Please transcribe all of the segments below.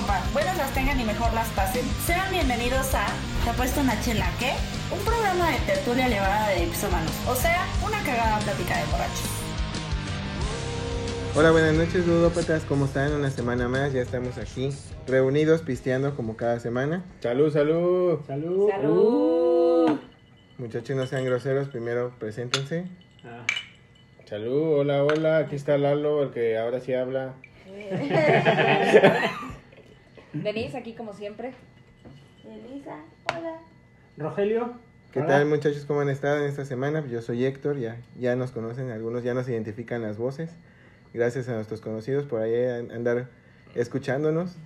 copa. Buenas las tengan y mejor las pasen. Sean bienvenidos a ¿Te ha puesto una chela qué? Un programa de tertulia elevada de ipsomanos. O sea, una cagada plática de borrachos. Hola, buenas noches, ludópatas. ¿Cómo están? Una semana más, ya estamos aquí reunidos, pisteando como cada semana. Salud, salud. Salud. ¡Salud! Muchachos, no sean groseros, primero preséntense. Ah, Salud, hola, hola. Aquí está Lalo, el que ahora sí habla. Venís aquí como siempre. Elisa, hola. Rogelio. ¿Qué Hola. tal, muchachos? ¿Cómo han estado en esta semana? Yo soy Héctor, ya, ya nos conocen, algunos ya nos identifican las voces. Gracias a nuestros conocidos por ahí an- andar escuchándonos,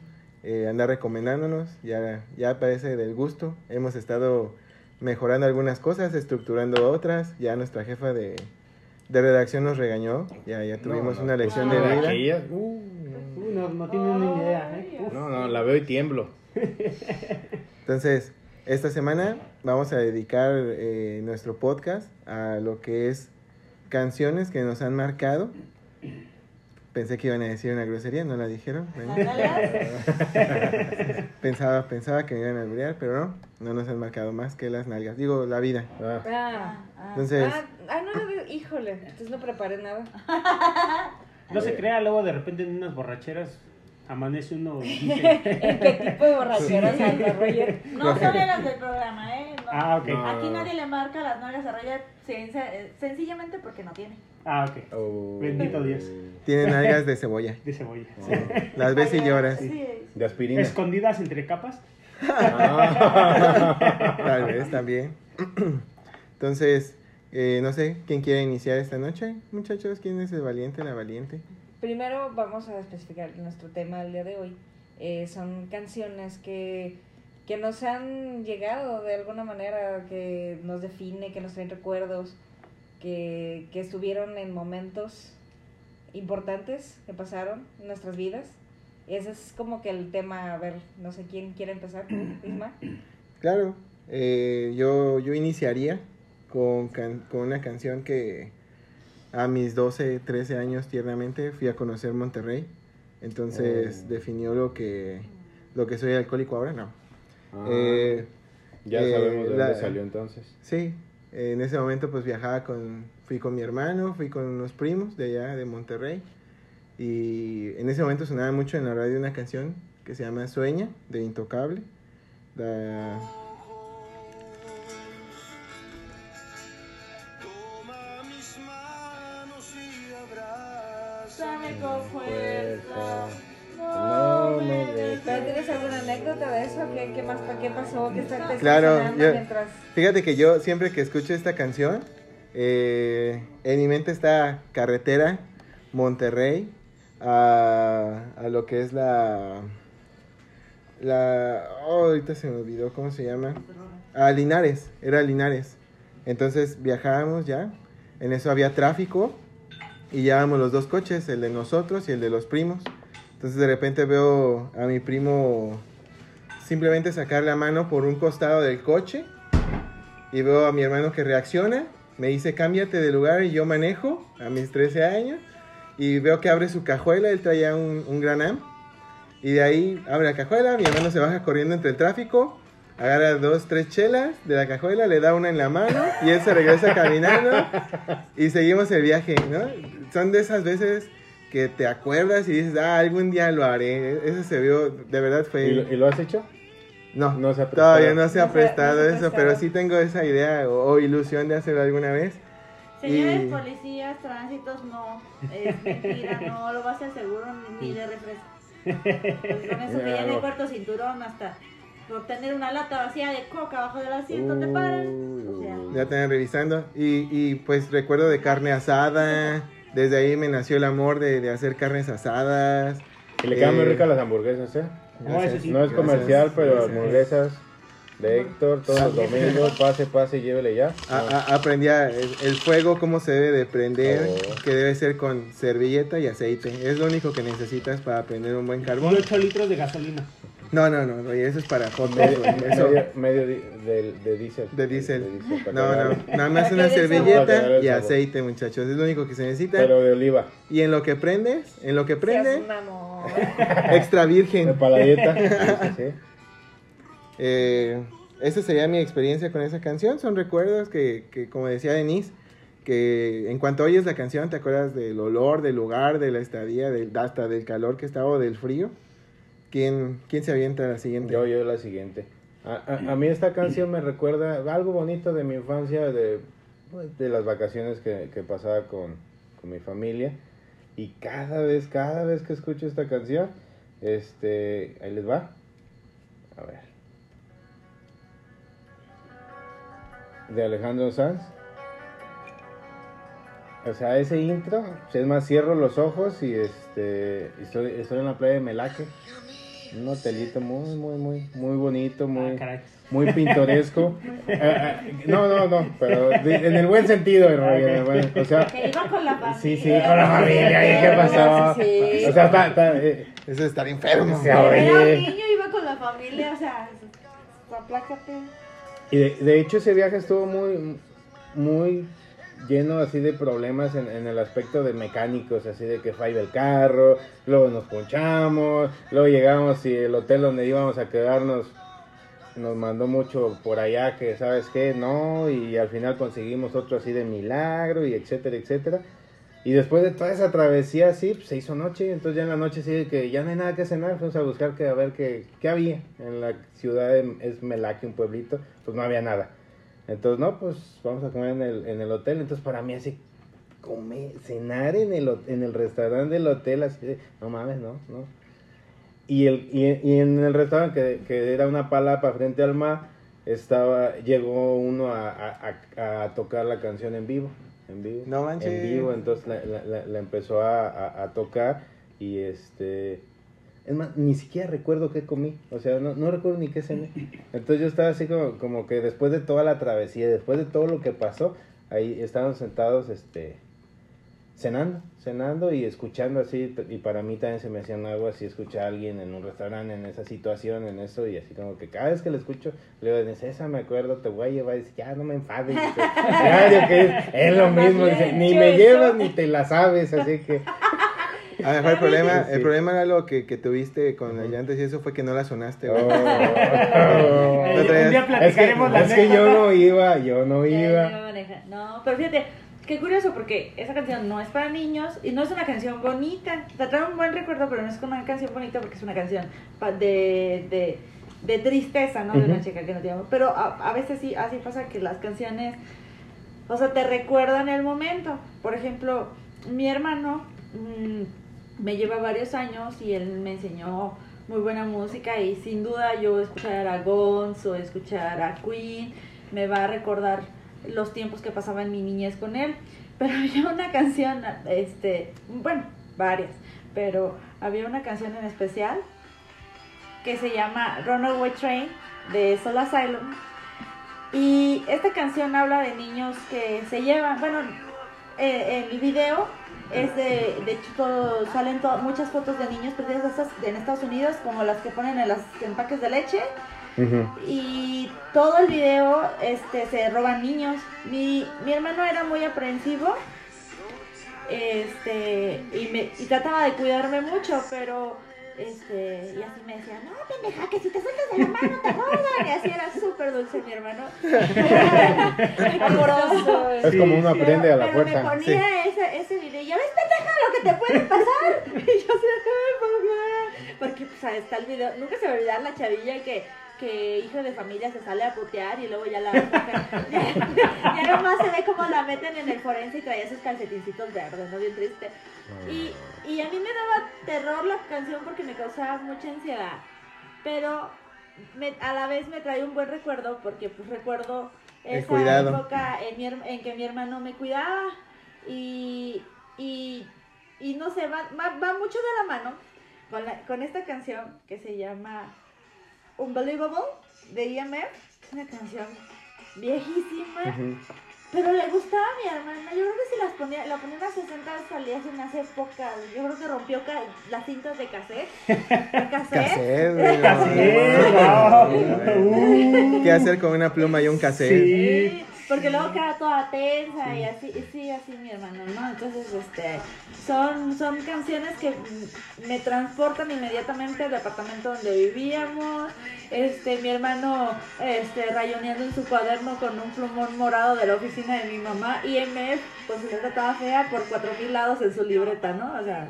eh, andar recomendándonos, ya, ya parece del gusto. Hemos estado mejorando algunas cosas, estructurando otras. Ya nuestra jefa de, de redacción nos regañó, ya, ya tuvimos No, no, una pues, lección de de vida. No, no tienen ni idea, ¿eh? No, no, la veo y tiemblo. Entonces, esta semana vamos a dedicar eh, nuestro podcast a lo que es canciones que nos han marcado. Pensé que iban a decir una grosería, no la dijeron. Pensaba, pensaba que me iban a alburear, pero no, no nos han marcado más que las nalgas. Digo, la vida. Ah, Ah, Entonces, ah, ah, no, no, híjole, entonces no preparé nada. No se crea, luego de repente en unas borracheras amanece uno dice... ¿En qué tipo de borracheras anda, Roger? No son de las del programa, ¿eh? No. Ah, ok. No. Aquí nadie le marca las nalgas a Roger sen- eh, sencillamente porque no tiene. Ah, ok. oh. Bendito Dios. tienen nalgas de cebolla. De cebolla. Las ves y lloras. Sí. De aspirina. Escondidas entre capas. Ah. Tal vez también. Entonces, eh, no sé, ¿quién quiere iniciar esta noche? Muchachos, ¿quién es el valiente, la valiente? Primero vamos a especificar nuestro tema del día de hoy. Eh, son canciones que, que nos han llegado de alguna manera, que nos define, que nos traen recuerdos, que, que estuvieron en momentos importantes que pasaron en nuestras vidas. Ese es como que el tema, a ver, no sé quién quiere empezar, ¿Tú, Isma. Claro, eh, yo, yo iniciaría con, can- con una canción que a mis 12, 13 años tiernamente fui a conocer Monterrey. Entonces Oh. definió lo que, lo que soy alcohólico ahora, no. Ah, Eh, ya eh, sabemos de la- dónde salió entonces. sí, en ese momento pues viajaba con, fui con mi hermano, fui con unos primos de allá de Monterrey. Y en ese momento sonaba mucho en la radio una canción que se llama Sueña, de Intocable. La- fuerza. No me dejes. ¿Pero tienes alguna anécdota de eso? ¿Qué, qué más, qué pasó? ¿Qué está, te está Claro, yo- mientras... Fíjate que yo siempre que escucho esta canción, eh, en mi mente está carretera, Monterrey, a, a lo que es la... la oh, ahorita se me olvidó cómo se llama. A Linares, era Linares. Entonces viajábamos ya, en eso había tráfico y llevábamos los dos coches, el de nosotros y el de los primos. Entonces de repente veo a mi primo simplemente sacar la mano por un costado del coche y veo a mi hermano que reacciona, me dice cámbiate de lugar y yo manejo a mis 13 años y veo que abre su cajuela, él traía un, un Gran Am y de ahí abre la cajuela, mi hermano se baja corriendo entre el tráfico, agarra dos, tres chelas de la cajuela, le da una en la mano y él se regresa caminando y seguimos el viaje, ¿no? Son de esas veces que te acuerdas y dices, ah, algún día lo haré. Eso se vio, de verdad fue... ¿Y lo, y lo has hecho? No, No se ha prestado. todavía no se ha No se- no prestado se eso, prestado. pero sí tengo esa idea o, o ilusión de hacerlo alguna vez. Señores Y- policías, tránsitos, no. Es mentira, no lo vas a seguro ni, de refresco. Pues con eso que ya de cuarto cinturón hasta por tener una lata vacía de coca abajo del asiento te paran. O sea, Ya están revisando. Y, y pues recuerdo de carne asada. Desde ahí me nació el amor de, de hacer carnes asadas. Y le quedan muy Eh, ricas las hamburguesas, ¿eh? No, eso sí. No es Gracias, comercial, pero gracias. hamburguesas de Héctor todos los domingos. Pase, pase y llévele ya. A- a- aprendí a- el, el fuego, cómo se debe de prender, Oh. que debe ser con servilleta y aceite. Es lo único que necesitas para prender un buen carbón. 8 litros de gasolina. No, no, no, oye, eso es para hot dogs, Medio, güey, eso- medio, medio di- de, de diésel. De diésel. para No, no, nada más una servilleta y aceite, muchachos. Es lo único que se necesita. Pero de oliva. Y en lo que prendes, en lo que prende, mamón. Extra virgen. Para la dieta. Sí, sí, sí. Eh, esa sería mi experiencia con esa canción. Son recuerdos que, que, como decía Denise, que en cuanto oyes la canción te acuerdas del olor, del lugar, de la estadía, del, hasta del calor que estaba o del frío. ¿Quién, quién se avienta a la siguiente? Yo, yo la siguiente. A, a- a mí esta canción me recuerda algo bonito de mi infancia, de, pues, de las vacaciones que, que pasaba con, con mi familia. Y cada vez, cada vez que escucho esta canción, este, ahí les va. A ver. De Alejandro Sanz. O sea, ese intro, es más, cierro los ojos y este, estoy, estoy en la playa de Melaque. Un hotelito muy, muy, muy, muy bonito, muy, Ah, muy pintoresco. Ah, ah, no, no, no, pero de- en el buen sentido, en realidad, en el buen- o sea, Que iba con la familia. sí, sí, con la familia, ¿y qué pasó? Sí. O sea, está, está, eh, Eso es estar enfermo. Sí, Era un oye. niño, iba con la familia, o sea, aplácate. Y de, de hecho ese viaje estuvo muy, muy lleno así de problemas en, el aspecto de mecánicos, así de que falla el carro, luego nos ponchamos, luego llegamos y el hotel donde íbamos a quedarnos nos mandó mucho por allá que sabes qué, no, y al final conseguimos otro así de milagro y etcétera, etcétera. Y después de toda esa travesía así, pues, se hizo noche, entonces ya en la noche sí que ya no hay nada que cenar, fuimos a buscar que a ver qué, qué había en la ciudad de es Melaque, un pueblito, pues no había nada. Entonces, no, pues vamos a comer en el, en el hotel, entonces para mí así, comer, cenar en el, en el restaurante del hotel, así no mames, no, no. Y, el, y, y en el restaurante, que, que era una palapa frente al mar, estaba, llegó uno a, a- a- a tocar la canción en vivo, en vivo. No manches. En vivo, entonces la, la- la- empezó a- a tocar y este... Es más, ni siquiera recuerdo qué comí, o sea, no, no recuerdo ni qué cené. Entonces yo estaba así como, como que después de toda la travesía, después de todo lo que pasó, ahí estaban sentados, este, cenando, cenando y escuchando así, y para mí también se me hacía algo así escuchar a alguien en un restaurante en esa situación, en eso, y así como que cada vez que lo escucho, le digo, dice, esa me acuerdo, te voy a llevar, y dice, ya no me enfades, dice, ya, yo que es, es lo mismo, dice, ni me llevas ni te la sabes, así que... A mejor el problema, Sí. el problema era lo que, que tuviste con las llantas y eso fue que no la sonaste. güey. Oh. Un día Es que, platicaremos la es que yo no iba, yo no iba. No, pero fíjate, qué curioso porque esa canción no es para niños y no es una canción bonita. O sea, trae un buen recuerdo, pero no es una canción bonita porque es una canción de, de, de tristeza, ¿no? De una chica que no tiene. Pero a, a veces sí, así pasa que las canciones, o sea, te recuerdan el momento. Por ejemplo, mi hermano mm, me lleva varios años y él me enseñó muy buena música y sin duda yo escuchar a Guns o escuchar a Queen me va a recordar los tiempos que pasaba en mi niñez con él. Pero había una canción, este, bueno, varias, pero había una canción en especial que se llama Runaway Train de Soul Asylum. Y esta canción habla de niños que se llevan, bueno, eh, el video es de, de hecho todo- salen to- muchas fotos de niños perdidos en Estados Unidos, como las que ponen en los empaques de leche. Y todo el video este, se roban niños. Mi, mi hermano era muy aprensivo este, y, me, y trataba de cuidarme mucho, pero este, y así me decía, no, pendeja, que si te sueltas de la mano te roban. Y así era súper dulce mi hermano. Amoroso. Es como uno aprende a la pero fuerza. me ponía ese, ese video, ya ves, pendeja, lo que te puede pasar. Y yo así, "Ay, papá". Porque pues ahí está el video, nunca se va a olvidar la chavilla que, que hijo de familia se sale a putear y luego ya la sacan. ya, ya nomás se ve cómo la meten en el forense y traía sus calcetincitos verdes, ¿no? Bien triste. Y, y a mí me daba terror la canción porque me causaba mucha ansiedad. Pero me- a la vez me trae un buen recuerdo porque pues recuerdo esa época en, mi en que mi hermano me cuidaba y, y, y no sé, va, va, va mucho de la mano con, la- con esta canción que se llama Unbelievable de EMF. Es una canción viejísima. Pero le gustaba a mi hermana. Yo creo que si las ponía, la ponía unas 60 salías en unas épocas. Yo creo que rompió ca- las cintas de cassette. De. ¿Qué hacer con una pluma y un cassette? Sí. Porque luego queda toda tensa y así, y sí, así mi hermano, ¿no? Entonces, este, son, son canciones que me transportan inmediatamente al departamento donde vivíamos, este, mi hermano, este, rayoneando en su cuaderno con un plumón morado de la oficina de mi mamá, IMF, pues su letra estaba fea por cuatro mil lados en su libreta, ¿no? O sea,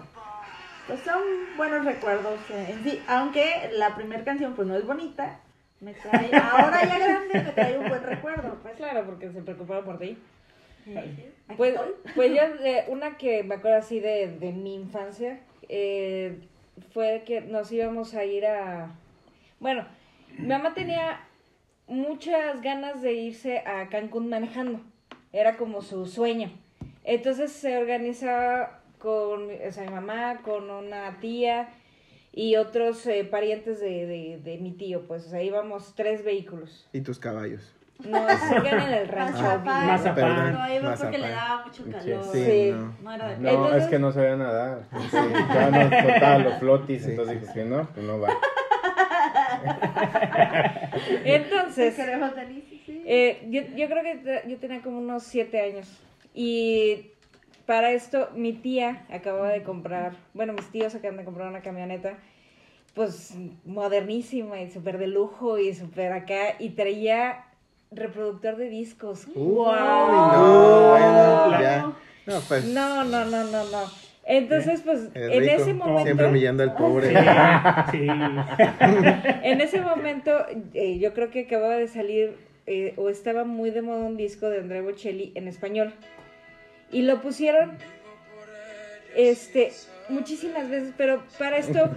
pues son buenos recuerdos eh, en sí, aunque la primera canción pues no es bonita, me trae, ahora ya grande me trae un buen recuerdo, pues Claro, porque se preocuparon por ti. Pues, pues yo, eh, una que me acuerdo así de, de mi infancia, eh, fue que nos íbamos a ir a... Bueno, mi mamá tenía muchas ganas de irse a Cancún manejando, era como su sueño. Entonces se organizaba con, o sea, mi mamá, con una tía y otros eh, parientes de, de, de mi tío, pues, o sea, íbamos tres vehículos. Y tus caballos. No, se quedan en el rancho. Mazapán. Mazapán. Perdón, No, iba porque le daba mucho calor. Sí, Sí. no. No era de No, Entonces- es que no sabía nadar. Sí, ya no explotaba los flotis, Sí, entonces dije que no, pues no va. Entonces, eh, yo, yo creo que yo tenía como unos siete años. Y para esto, mi tía acababa de comprar, bueno, mis tíos acaban de comprar una camioneta, pues modernísima y súper de lujo y súper acá, y traía reproductor de discos. Uy, ¡Wow! no, bueno, La- ya. No, pues. No, no, no, no, no. Entonces, pues, es en rico. ese momento... Siempre humillando al pobre. Sí. En ese momento, eh, yo creo que acababa de salir eh, o estaba muy de moda un disco de Andrea Bocelli en español. Y lo pusieron este muchísimas veces, pero para esto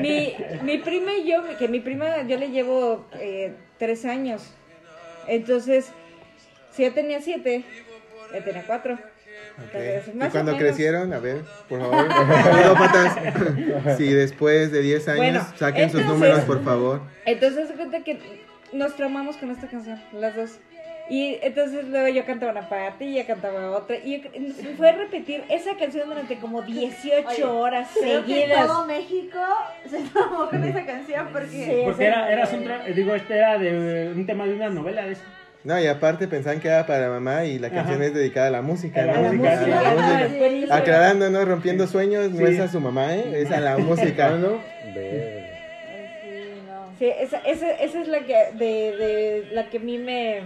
mi, mi prima y yo, que mi prima yo le llevo eh, tres años. Entonces, si yo tenía siete, ella tenía cuatro. Entonces, Y cuando crecieron, a ver, por favor, si después de 10 años, Bueno, saquen sus números, por favor. Entonces cuenta que nos traumamos con esta canción, las dos. Y entonces luego yo cantaba una parte y ella cantaba otra. Y yo- fue a repetir esa canción durante como 18 Oye, horas Creo que seguidas. todo México se tomó con esa canción porque... Sí. Porque era, era un tra- digo, este era de un tema de una novela de esa. No, y aparte pensaban que era para mamá y la canción Ajá. es dedicada a la música. A la ¿no? música, A sí. la música. es buenísimo. Aclarando, ¿no? Rompiendo sueños, no es a su mamá, ¿eh? Es a la música. ¿no? Sí, no. Sí, esa, esa, esa es la que, de, de, la que a mí me,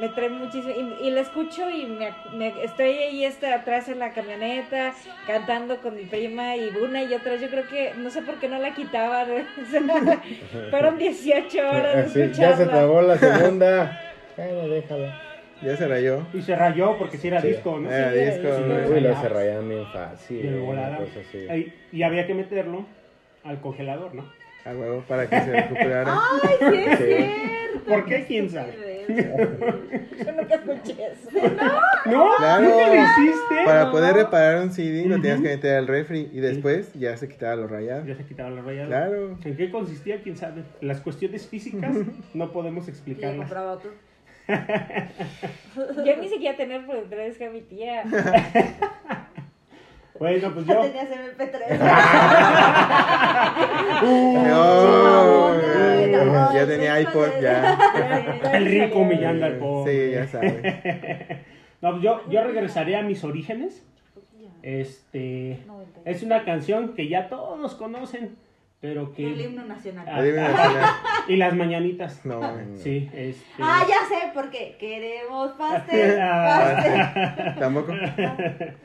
me trae muchísimo. Y, y la escucho y me, me- estoy ahí este, atrás en la camioneta, cantando con mi prima y una y otra. Yo creo que, no sé por qué no la quitaban. Fueron 18 horas de ya se trabó la segunda. Bueno, déjala. Ya se rayó. Y se rayó porque si era Sí. disco, ¿no? Era Sí, disco. sí. ¿no? Uy, lo se rayan bien fácil. Volada. así. Ay, Y había que meterlo al congelador, ¿no? A huevo, para que se recuperara. Ay, sí es Sí. cierto. ¿Por qué? ¿Quién sabe? Yo nunca escuché eso. ¿No? Claro. ¿Nunca lo hiciste? Para No. poder reparar un CD lo tenías que meter al refri y después ya se quitaba los rayados. Ya se quitaba la rayada. Claro. ¿En qué consistía? ¿Quién sabe? Las cuestiones físicas no podemos explicarlas. compraba otro. Yo ni siquiera tener por detrás que a mi tía. Bueno, pues Ya yo... tenías MP3. No, Ay, no, ya tenía iPod, ya. El rico humillando al pobre. Sí, ya sabes. No, pues yo, yo regresaría a mis orígenes. Este... Es una canción que ya todos conocen, pero que... El himno nacional. Ah. El himno nacional. Y las mañanitas. No, Sí, este... Ah, ya sé, porque queremos pastel, pastel. tampoco.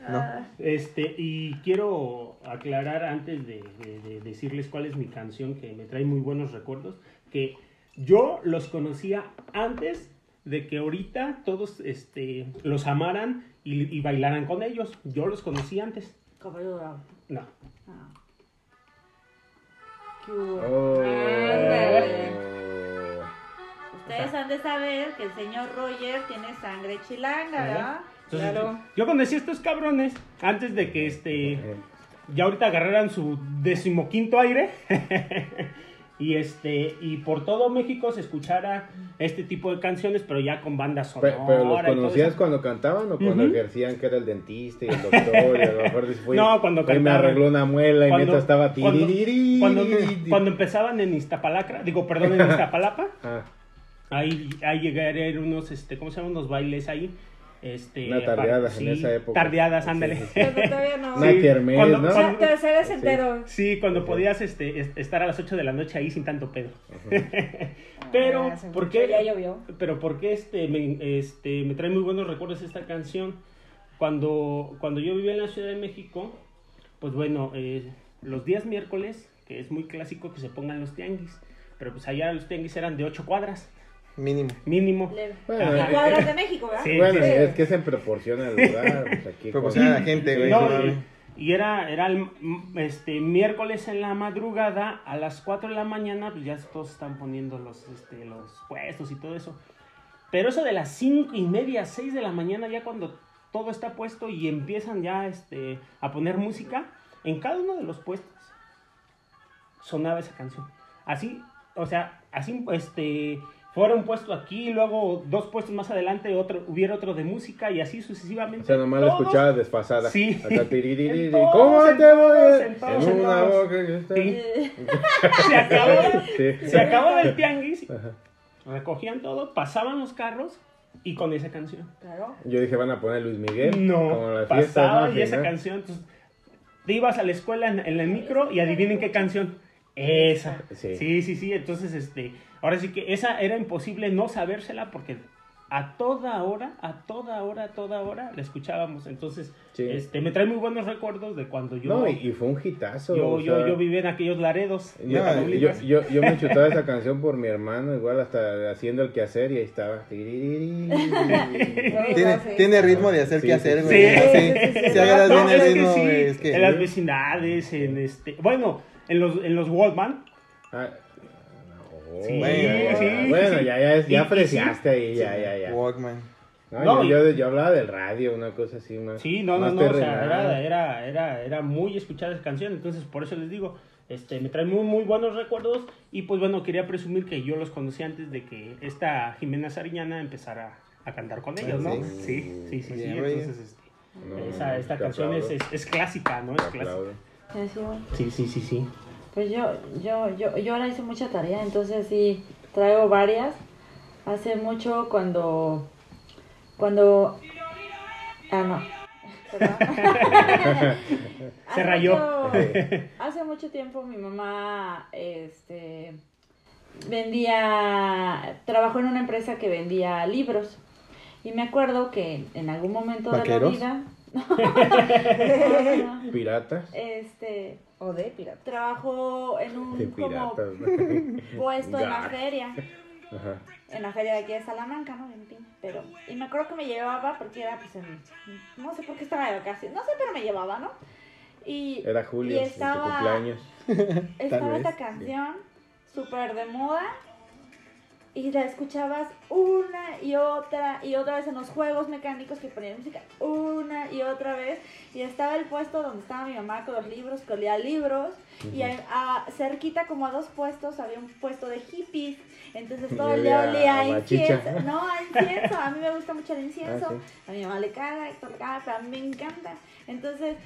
No. Este, y quiero aclarar antes de, de- de decirles cuál es mi canción que me trae muy buenos recuerdos, que yo los conocía antes de que ahorita todos este, los amaran y, y bailaran con ellos. Yo los conocí antes. Caballo dorado. No. Ah. Qué hubo. Oh. Ándale. Ustedes han de saber que el señor Roger tiene sangre chilanga, ¿verdad? Entonces, Claro. yo conocí a estos cabrones antes de que este ya ahorita agarraran su decimoquinto aire y este y por todo México se escuchara este tipo de canciones pero ya con bandas sonoras Pero, los y todo conocías cuando cantaban o cuando Ujú. ejercían que era el dentista y el doctor y a lo mejor No, cuando y me cantaban. arregló una muela y Cuando- neta estaba cuando, tiririri. cuando, cuando empezaban en Iztapalacra digo perdón en Iztapalapa Ah, ahí, ahí llegaron unos, este, ¿cómo se llaman? Unos bailes ahí. Este, Una tardeada para- en esa época. Tardeadas, ándale. sí, sí. Cuando todavía no. Una kermés, cuando- ¿no? O sea, te sabes entero. Sí, cuando podías este, es- estar a las 8 de la noche ahí sin tanto pedo. Pero, Ah, ¿por qué? Ya llovió. Pero ¿por qué este, me, este, me trae muy buenos recuerdos esta canción? Cuando, cuando yo vivía en la Ciudad de México, pues bueno, eh, los días miércoles, que es muy clásico que se pongan los tianguis, pero pues allá los tianguis eran de 8 cuadras, Mínimo. mínimo. Bueno, Y eh, cuadras de México, ¿verdad? Sí. Bueno, es que es en proporción al lugar. Pues aquí a la gente, güey. No, y, y era, era el, este, miércoles en la madrugada, a las 4 de la mañana, pues ya todos están poniendo los, este, los puestos y todo eso. Pero eso de las 5 y media, 6 de la mañana, ya cuando todo está puesto y empiezan ya este, a poner música, en cada uno de los puestos sonaba esa canción. Así, o sea, así, este, fuera un puesto aquí, luego dos puestos más adelante, otro, hubiera otro de música y así sucesivamente. O sea, nomás la escuchaba desfasada. Sí. Acá, todos, ¿Cómo te voy todos, a- en todos, En en una todos. boca que está. Sí. se acabó, Sí. se acabó el tianguis, Ajá. recogían todo, pasaban los carros y con esa canción. Claro. Yo dije, van a poner Luis Miguel. Como No, pasaba ¿no? y esa ¿no? canción. entonces, te ibas a la escuela en, en el micro y adivinen qué canción. Esa. Sí. Sí, sí, sí. Entonces, este, ahora sí que esa era imposible no sabérsela porque a toda hora, a toda hora, a toda hora la escuchábamos. Entonces, Sí. este, me trae muy buenos recuerdos de cuando yo, No, y, y fue un hitazo. yo, yo, sea, yo vivía en aquellos laredos. Yo, No, yo, yo, yo me chutaba esa canción por mi hermano, igual hasta haciendo el quehacer y ahí estaba. Tiene, tiene ritmo de hacer Sí, qué sí, hacer, sí. güey. Sí. Sí, No, es que en las vecindades, en este, bueno, en los, en los Walkman, Ah, no, Sí, ya, sí, ya. sí, bueno, sí. ya, ya, ya apreciaste ahí, ya, ya, ya. Walkman. No, No, yo, y- yo, yo hablaba del radio, una cosa así, más. sí, no, no, más no, o sea, era, era, era, era muy escuchada esa canción, entonces por eso les digo, este, me trae muy, muy buenos recuerdos y pues bueno, quería presumir que yo los conocí antes de que esta Jimena Sariñana empezara a cantar con ellos, ¿no? sí. Sí, sí, sí, entonces este, No, esa, esta canción es, es, es clásica, ¿no? Es clásica. Sí, sí. Sí, sí. Pues yo, yo, yo, yo ahora hice mucha tarea, entonces sí, traigo varias. Hace mucho cuando, cuando, ah no. Hace rayó. mucho- hace mucho tiempo mi mamá, este, vendía, trabajó en una empresa que vendía libros. Y me acuerdo que en algún momento de la vida. ¿Piratas? este, O de pirata. trabajó en un De como piratas. puesto en la feria, Ajá. en la feria de aquí de Salamanca, ¿no? En fin, pero, y me acuerdo que me llevaba porque era pues en, no sé por qué estaba de vacaciones, no sé, pero me llevaba, ¿no? Y, Era Julio, y en su estaba, cumpleaños. estaba esta canción súper de moda y la escuchabas una y otra y otra vez en los juegos mecánicos que ponían música una y otra vez. Y estaba el puesto donde estaba mi mamá con los libros que olía libros. Y a, a- cerquita como a dos puestos había un puesto de hippies. Entonces todo el día Olía a incienso. No a incienso. A mí me gusta mucho el incienso. Ah, a mi mamá le caga, Héctor le caga, pero a mí me encanta. Entonces,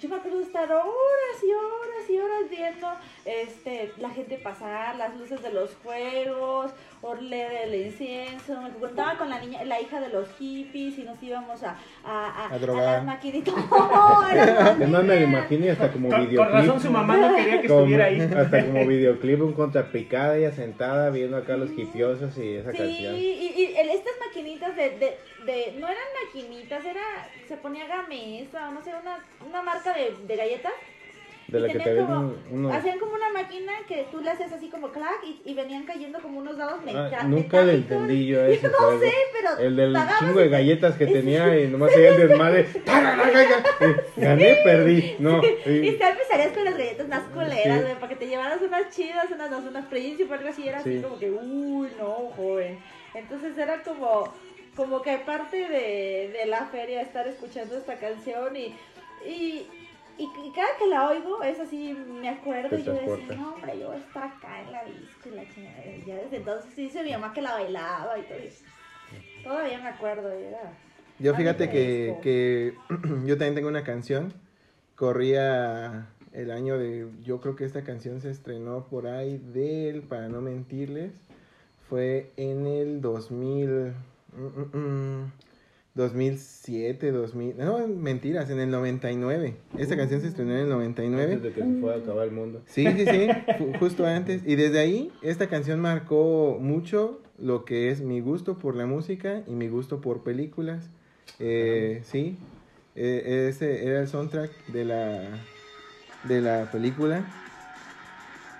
yo me acuerdo de estar horas y horas y horas viendo este, la gente pasar, las luces de los juegos, orle del incienso. Me contaba con la niña, la hija de los hippies y nos íbamos a, a, a, A drogar. las maquinitas. No, era Es más, me imaginé hasta como Con, videoclip. con razón su mamá no quería que Como- estuviera ahí. Hasta como videoclip, un contrapicada, ella sentada viendo acá los hipiosos y esa Sí, canción. y, y el- estas maquinitas de, de, de, no eran maquinitas, era, se ponía gamesa o no sé, una, una marca de, de galletas. De Y la que te como- unos... Hacían como una máquina que tú le hacías así como clac y, y venían cayendo como unos dados Ah, meta- nunca le metálicos. entendí yo ese No juego. sé, pero El del chingo de galletas que tenía y nomás hacía el desmadre. Gané, perdí. No. Y y- te empezarías con las galletas más culeras, Sí. para que te llevaras unas chidas, unas, unas príncipe, algo así, era Sí. así como que, uy, no, joven. Entonces era como, como que parte de, de la feria estar escuchando esta canción y, y, y, y cada que la oigo es así, me acuerdo y yo decía, no, hombre, yo voy a estar acá en la disco y la chingada. Y Ya desde entonces dice mi mamá que la bailaba y todo. y Todavía me acuerdo, era... Yo fíjate que, que yo también tengo una canción. Corría el año de. Yo creo que esta canción se estrenó por ahí del, para no mentirles. Fue en el 2000. mm, mm, mm, 2007, 2000. No, mentiras, en el 99. Esta canción se estrenó en el 99. Antes de que se fuera a acabar el mundo. Sí, sí, sí, ju- justo antes. Y desde ahí, esta canción marcó mucho lo que es mi gusto por la música y mi gusto por películas. Eh, sí, eh, ese era el soundtrack de la, de la película.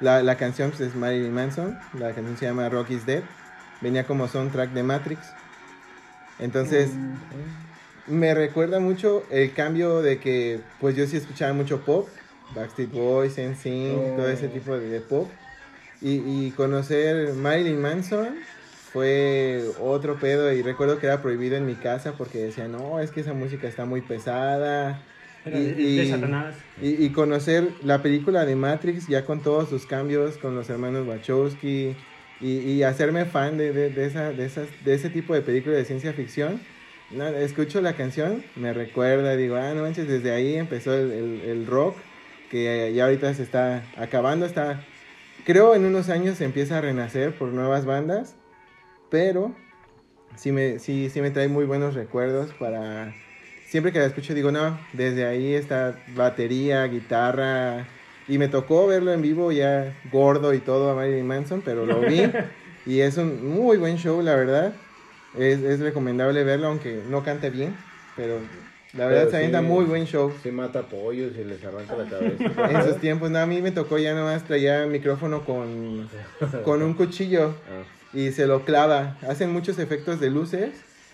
La, la canción pues, es Marilyn Manson, la canción se llama Rock is Dead. Venía como soundtrack de Matrix. Entonces, me recuerda mucho el cambio de que, pues yo sí escuchaba mucho pop, Backstreet Boys, NSYNC, Oh. todo ese tipo de, de pop. Y, y conocer Marilyn Manson fue otro pedo y recuerdo que era prohibido en mi casa porque decían, no, es que esa música está muy pesada. Y- de, Satanás. Y, y conocer la película de Matrix ya con todos sus cambios con los hermanos Wachowski y, y hacerme fan de, de, de esa, de, esas, de ese tipo de películas de ciencia ficción. Escucho la canción, me recuerda, digo, ah, no manches, desde ahí empezó el, el- el rock que ya ahorita se está acabando, está, creo en unos años se empieza a renacer por nuevas bandas, pero sí me, sí, sí me trae muy buenos recuerdos para... Siempre que la escucho digo, no, desde ahí está batería, guitarra, y me tocó verlo en vivo ya gordo y todo a Marilyn Manson, pero lo vi y es un muy buen show, la verdad. Es, es recomendable verlo, aunque no cante bien, pero la verdad Pero se avienta sí. muy buen show. Se mata pollos y les arranca la cabeza. En esos tiempos, no, a mí me tocó ya nomás traía micrófono con, con un cuchillo Ah, y se lo clava. Hacen muchos efectos de luces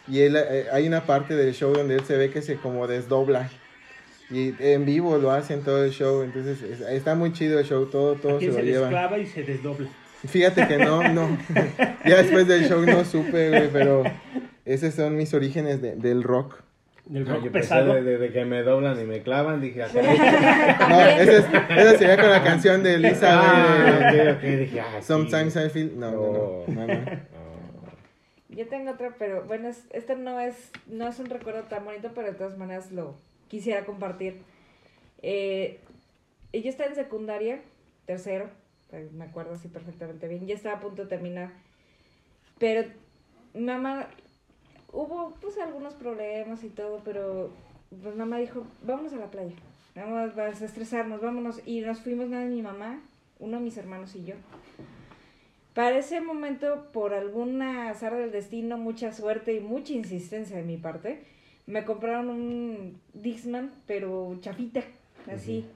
y él, eh, hay una parte del show donde él se ve que se como desdobla. Y en vivo lo hacen todo el show, entonces es- está muy chido el show, todo, todo Aquí se lo se desclava y se desdobla. Fíjate que no, no. ya después del show no supe, güey, pero esos son mis orígenes de- del rock. Del rock pensé pesado. de, de- de que me doblan y me clavan, dije, "Ah, acá. No, esa, es, sería con la canción de Lisa, Ah, güey. ok, ok, dije, ah, sí. Sometimes I feel. No, no, Oh. no. no, no. Oh. Yo tengo otra, pero bueno, es- este no es, no es un recuerdo tan bonito, pero de todas maneras lo quisiera compartir. Eh, yo estaba en secundaria, tercero, me acuerdo así perfectamente bien, ya estaba a punto de terminar, pero mamá, hubo pues algunos problemas y todo, pero pues mamá dijo, vámonos a la playa, vamos a desestresarnos, vámonos, y nos fuimos nada mi mamá, uno de mis hermanos y yo. Para ese momento, por alguna azar del destino, mucha suerte y mucha insistencia de mi parte, me compraron un Dixman, pero chafita, así.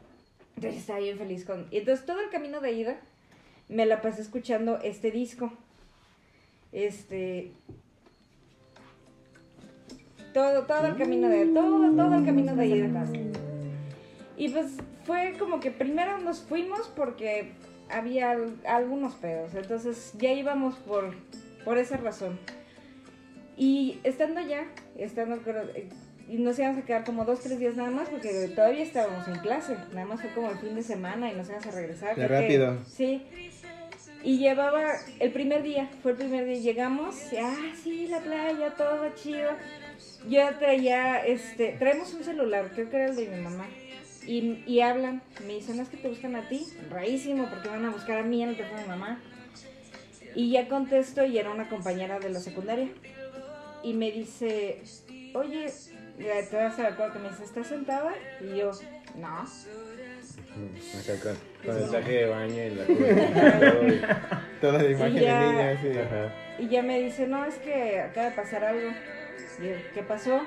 Entonces estaba bien feliz con... Y entonces todo el camino de ida me la pasé escuchando este disco. Este... Todo, todo el camino de... Todo, todo el camino de ida. Y pues fue como que primero nos fuimos porque había al- algunos pedos, entonces ya íbamos por, por esa razón. Y estando allá, estando y nos íbamos a quedar como dos, tres días nada más porque todavía estábamos en clase, nada más fue como el fin de semana y nos íbamos a regresar. De creo que- rápido. sí. Y llevaba el primer día, fue el primer día, llegamos, y, ah, sí, la playa, todo chido. Yo traía, este, traemos un celular, creo que era el de mi mamá. Y, y hablan, me dicen, "No, es que te buscan a ti, rarísimo, porque van a buscar a mí en el teléfono de mamá. Y ya contesto y era una compañera de la secundaria. Y me dice, oye, te vas a acuerdo que me dice, ¿estás sentada? Y yo, no. Acá con, con el traje de baño y la cubierta. Toda la imagen Y ya- de niña, sí. Y ya me dice, no, es que acaba de pasar algo. Y yo, ¿qué pasó?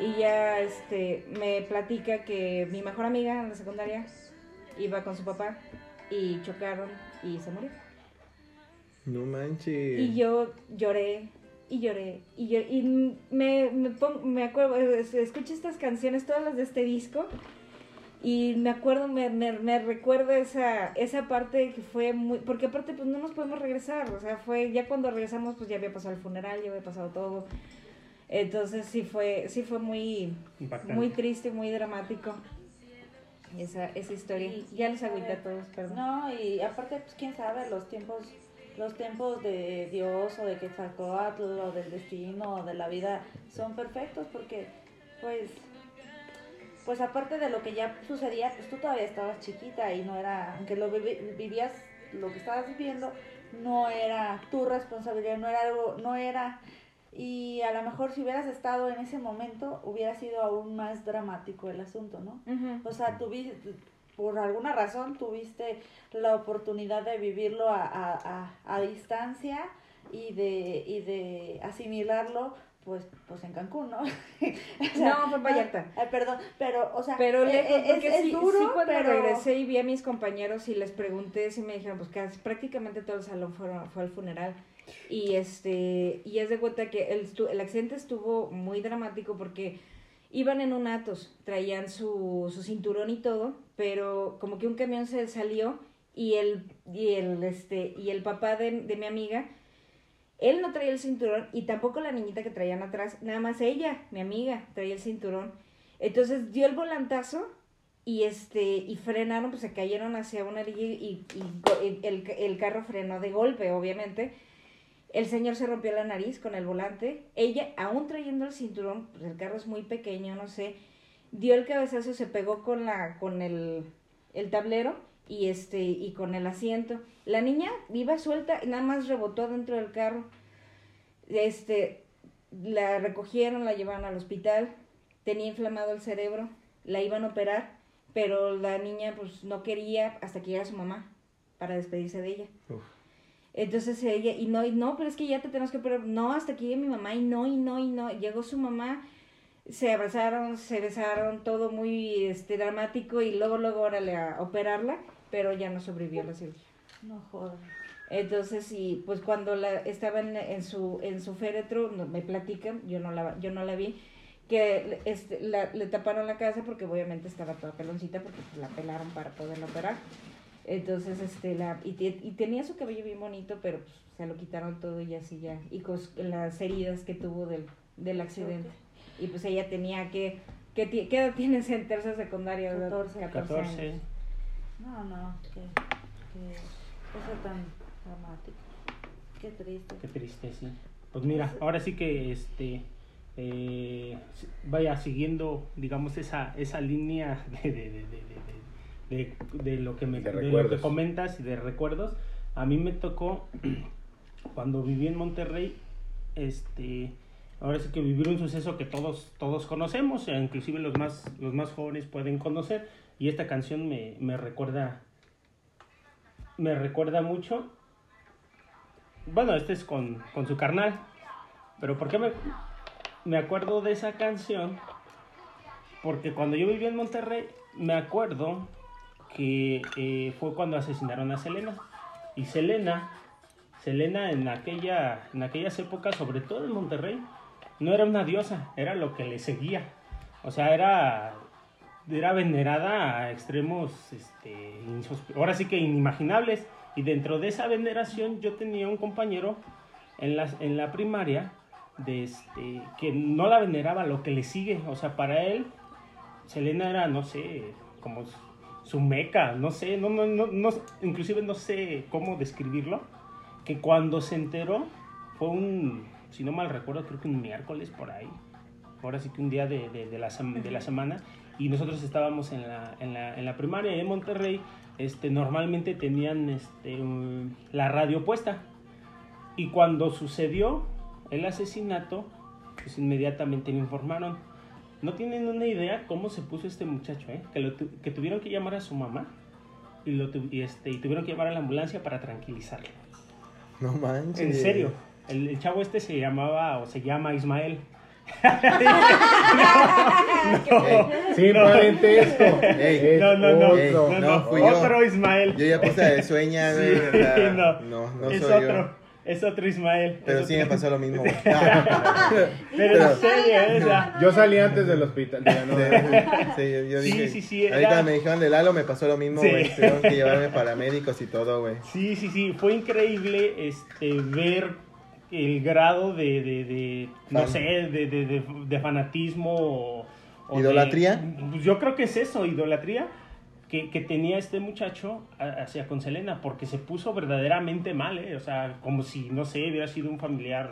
Y ya este, me platica que mi mejor amiga en la secundaria iba con su papá y chocaron y se murió. No manches. Y yo lloré y lloré y lloré. Y me, me, pon- me acuerdo, es- escucho estas canciones, todas las de este disco. Y me acuerdo, me, me, me recuerdo esa, esa parte que fue muy... Porque aparte pues no nos podemos regresar. O sea, fue ya cuando regresamos pues ya había pasado el funeral, ya había pasado todo. Entonces sí fue, sí fue muy, Impactante. muy triste, muy dramático. Esa, esa historia. Y- ya les agüité a todos, perdón. No, y aparte, pues quién sabe, los tiempos, los tiempos de Dios o de Quetzalcóatl o del destino o de la vida son perfectos porque, pues, pues aparte de lo que ya sucedía, pues tú todavía estabas chiquita y no era, aunque lo vivías, lo que estabas viviendo, no era tu responsabilidad, no era algo, no era y a lo mejor si hubieras estado en ese momento hubiera sido aún más dramático el asunto, ¿no? O sea, tuviste, por alguna razón tuviste la oportunidad de vivirlo a, a, a, a distancia y de, y de asimilarlo, pues, pues en Cancún, ¿no? O No, fue en Vallarta. ah, perdón, pero, o sea, Pero eh, lejos, eh, es, porque es sí, duro, sí cuando pero... regresé y vi a mis compañeros y les pregunté, sí me dijeron, pues casi, prácticamente todo el salón fue, fue al funeral. Y este, y es de cuenta que el, el accidente estuvo muy dramático porque iban en un Atos, traían su, su cinturón y todo, pero como que un camión se salió y el, y el, este, y el papá de, de mi amiga, él no traía el cinturón y tampoco la niñita que traían atrás, nada más ella, mi amiga, traía el cinturón. Entonces dio el volantazo y este y frenaron, pues se cayeron hacia una orilla y, y y el, el carro frenó de golpe, obviamente. El señor se rompió la nariz con el volante. Ella, aún trayendo el cinturón, pues el carro es muy pequeño, no sé, dio el cabezazo, se pegó con la con el, el tablero y este y con el asiento. La niña iba suelta, nada más rebotó dentro del carro. Este la recogieron, la llevaron al hospital. Tenía inflamado el cerebro, la iban a operar, pero la niña pues no quería hasta que llegara su mamá para despedirse de ella. Entonces ella, y no, y no, pero es que ya te tenemos que operar. No, hasta que llegue mi mamá, y no, y no, y no. Llegó su mamá, se abrazaron, se besaron, todo muy este, dramático, y luego, luego, órale a operarla, pero ya no sobrevivió la cirugía. No jodas. Entonces, y pues cuando la, estaba en, en su, en su féretro, no- me platican, yo no la, yo no la vi, que este, la, le taparon la casa porque obviamente estaba toda peloncita porque la pelaron para poderla operar. Entonces, este, la, y, te- y tenía su cabello bien bonito, pero pues, se lo quitaron todo y así ya, y con las heridas que tuvo del, del accidente. Y pues ella tenía que, que ti- ¿qué edad tienes en tercera secundaria? verdad? 14. 14. años. No, no, qué, qué cosa tan dramática. Qué triste. Qué triste, sí. Pues mira, ahora sí que este eh, vaya siguiendo, digamos, esa, esa línea de, de, de, de, de- lo que me De de lo que comentas y de recuerdos. A mí me tocó cuando viví en Monterrey, este ahora sí que vivir un suceso que todos todos conocemos, e inclusive los más los más jóvenes pueden conocer y esta canción me, me recuerda me recuerda mucho bueno, este es con, con su carnal. Pero ¿por qué me, me acuerdo de esa canción? Porque cuando yo vivía en Monterrey, me acuerdo que eh, fue cuando asesinaron a Selena. Y Selena, Selena en, aquella, en aquellas épocas, sobre todo en Monterrey, no era una diosa, era lo que le seguía. O sea, era, era venerada a extremos, este, ahora sí que inimaginables. Y dentro de esa veneración yo tenía un compañero en la, en la primaria de este, que no la veneraba, lo que le sigue. O sea, para él, Selena era, no sé, como su meca, no sé, no, no, no, no, inclusive no sé cómo describirlo. Que cuando se enteró, fue un, si no mal recuerdo, creo que un miércoles por ahí. Ahora sí que un día de, de, de la, de la semana. Y nosotros estábamos en la, en la, en la primaria en Monterrey. Este, normalmente tenían este, la radio puesta. Y cuando sucedió el asesinato, pues inmediatamente le informaron. No tienen una idea cómo se puso este muchacho, ¿eh? que, lo tu- que tuvieron que llamar a su mamá y, lo tu- y, este, y tuvieron que llamar a la ambulancia para tranquilizarlo. No manches. En serio, el, el chavo este se llamaba o se llama Ismael. Sin No. parentesco. Ey, no, no, no, otro. no, no, no, fui yo. otro Ismael. Yo ya puse de sueña, Sí, no, no, no es soy otro, yo. Es otro Ismael. Pero sí me pasó lo mismo, güey. Pero en serio, ¿eh? o sea, Yo salí antes del hospital. diga, no, Sí, yo, yo Sí, dije. sí, sí, Ahorita era- me dijeron de Lalo, me pasó lo mismo, Sí. güey. Tuvieron que llevarme paramédicos y todo, güey. Sí, sí, sí, fue increíble este, ver el grado de, de, de, no Fan. sé, de, de, de, de fanatismo o, o de- ¿Idolatría? pues yo creo que es eso, idolatría, que, que tenía este muchacho hacia con Selena, porque se puso verdaderamente mal, ¿eh? O sea, como si, no sé, hubiera sido un familiar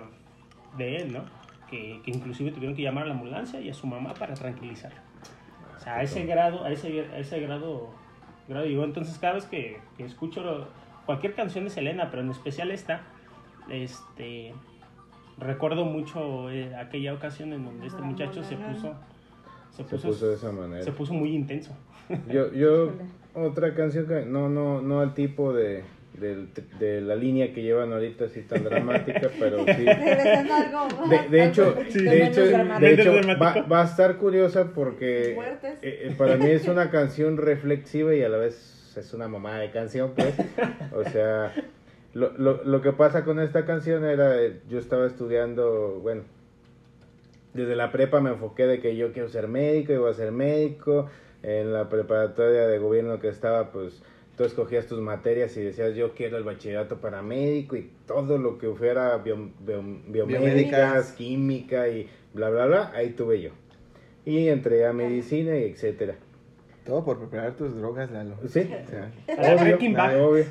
de él, ¿no? Que, que inclusive tuvieron que llamar a la ambulancia y a su mamá para tranquilizarlo. O sea, a ese grado, a ese, a ese grado, grado llegó. Entonces, cada vez que, que escucho cualquier canción de Selena, pero en especial esta, este, recuerdo mucho eh, aquella ocasión en donde este muchacho se puso, se Se puso, puso de esa manera. se puso muy intenso. Yo, yo, otra canción que no, no, no al tipo de, del- de la línea que llevan ahorita así tan dramática, pero sí. De, de hecho, de hecho, de hecho va, va a estar curiosa porque eh, eh, para mí es una canción reflexiva y a la vez es una mamada de canción, pues. O sea, lo, lo, lo que pasa con esta canción era, eh, yo estaba estudiando, bueno, desde la prepa me enfoqué de que yo quiero ser médico, iba a ser médico. En la preparatoria de gobierno que estaba, pues tú escogías tus materias y decías yo quiero el bachillerato para médico y todo lo que fuera bio- bio- biomédicas, Biomédicas. química y bla, bla, bla, ahí tuve yo. Y entré a medicina y etcétera. Todo por preparar tus drogas, Lalo. ¿Sí? O sea, Para Obvio,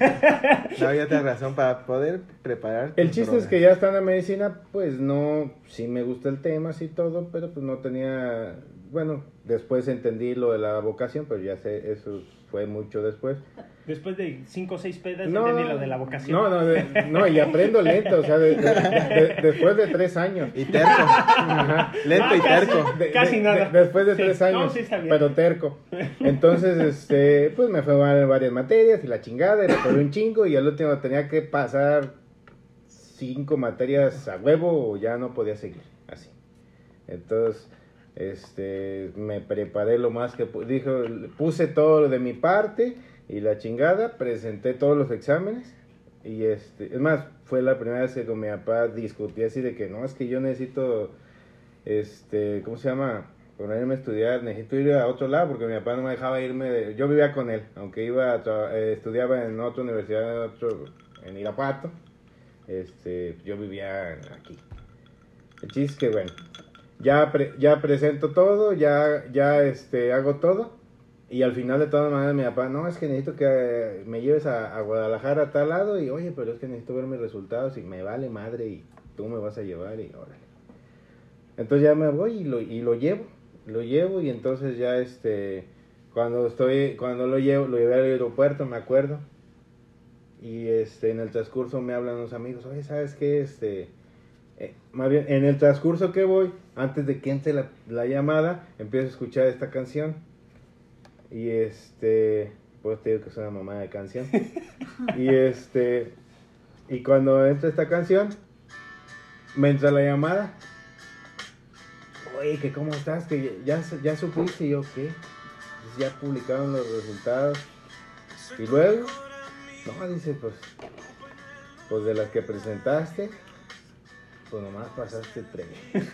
no había otra razón para poder preparar. El tus chiste es drogas. que ya estando en medicina, pues no, sí me gusta el tema, sí todo, pero pues no tenía, bueno, después entendí lo de la vocación, pero ya sé, eso fue mucho después. Después de cinco o seis pedas, No, entendí lo de la vocación. No, no, de- no, y aprendo lento, o sea, de- de- de- después de tres años. Y terco. Ajá. Lento y Ah, casi. terco. De- Casi nada. de- después de Sí, tres no, años, sí está bien. pero terco. Entonces, este, pues me fue mal en varias materias y la chingada, y reprobé un chingo y al último tenía que pasar cinco materias a huevo o ya no podía seguir, así. Entonces, este, me preparé lo más que dijo, puse todo lo de mi parte y la chingada, presenté todos los exámenes y este, es más, fue la primera vez que con mi papá discutí así de que no, es que yo necesito este, ¿cómo se llama? Ponerme a estudiar, necesito ir a otro lado porque mi papá no me dejaba irme, yo vivía con él, aunque iba a eh, estudiaba en otra universidad, en, otro, en Irapuato, este, yo vivía aquí. El chiste es que bueno, ya, pre- ya presento todo, ya, ya este, hago todo y al final de todas maneras mi papá, no, es que necesito que eh, me lleves a, Guadalajara a tal lado y oye, pero es que necesito ver mis resultados y me vale madre y tú me vas a llevar y órale. Entonces ya me voy y lo, y lo llevo, lo llevo y entonces ya este, cuando estoy, cuando lo llevo, lo llevé al aeropuerto, me acuerdo. Y este, en el transcurso me hablan unos amigos, oye, ¿sabes qué? Este, eh, más bien, en el transcurso que voy, antes de que entre la, la llamada, empiezo a escuchar esta canción. Y este, pues te digo que es una mamá de canción. y este, y cuando entra esta canción, me entra la llamada. Oye, que cómo estás, que ya, ya supiste y yo, ¿qué? Pues ya publicaron los resultados. Y luego, no, dice, pues, pues de las que presentaste, pues nomás pasaste tres.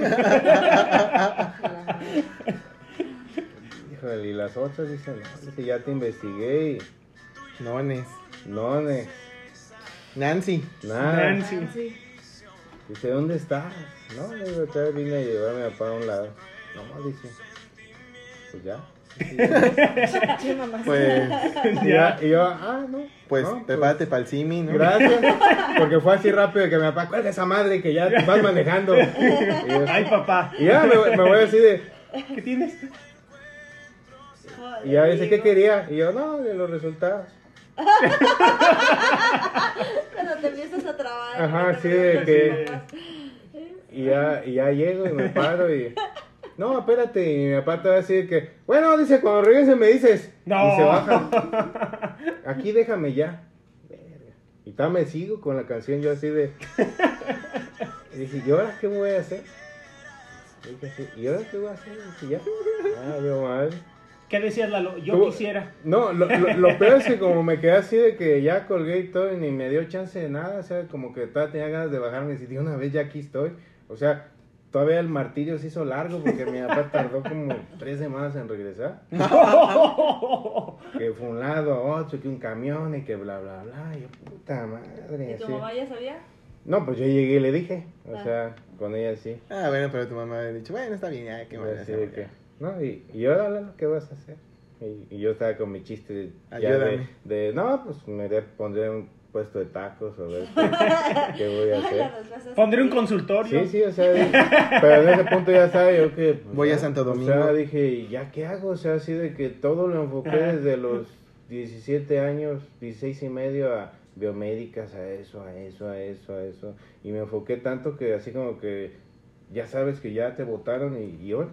Híjole, y las otras dicen, no, dice, ya te investigué y Nones. no, ne, Nancy. Nancy. Sí. Dice, ¿dónde estás? No, le digo, acá vine a llevar a mi papá a un lado. No, dice, pues ya. Sí, mamá. Pues, Y ya, y yo, ah, no. pues no, prepárate para el simi, ¿no? Gracias, porque fue así rápido que mi papá, cuelga esa madre que ya vas manejando. Y, yo, Ay, papá. y ya me, me voy así de, ¿Qué tienes? y ya dice, ¿qué quería? Y yo, no, de los resultados. Cuando te empiezas a trabar. Ajá, sí, de que, y ya, y ya llego y me paro y, no, espérate, y mi papá te va a decir que, bueno, dice, cuando regrese me dices, No. y se baja, aquí déjame ya. Y tal me sigo con la canción yo así de, y dije, ¿y ahora qué voy a hacer? Y dije así, ¿y ahora qué voy a hacer? Y dije, ya, ah, yo madre. ¿Qué decías, Lalo? Yo Tú- quisiera. No, lo, lo, lo peor es que como me quedé así de que ya colgué y todo y ni me dio chance de nada, o sea, como que todavía tenía ganas de bajarme y decir, de una vez ya aquí estoy. O sea, todavía el martirio se hizo largo porque mi papá tardó como tres semanas en regresar. Que fue un lado a otro, que un camión y que bla, bla, bla. Y yo, puta madre. ¿Y tu así. mamá ya sabía? No, pues yo llegué y le dije, o Ah. sea, con ella sí. Ah, bueno, pero tu mamá había dicho, bueno, está bien, ya, qué bueno. No, y, y ahora, Lalo, ¿qué vas a hacer? Y, y yo estaba con mi chiste de, ya de, Ayúdame. de, no, pues me pondré un puesto de tacos o ver qué, qué voy a hacer. Pondré un consultorio. Sí, sí, o sea, pero en ese punto ya estaba yo que... pues, Voy a Santo O Domingo. sea, dije, ¿y ya qué hago? O sea, así de que todo lo enfoqué desde los 17 años, 16 y medio a, biomédicas a eso, a eso, a eso, a eso. Y me enfoqué tanto que así como que ya sabes que ya te votaron y, y ahora.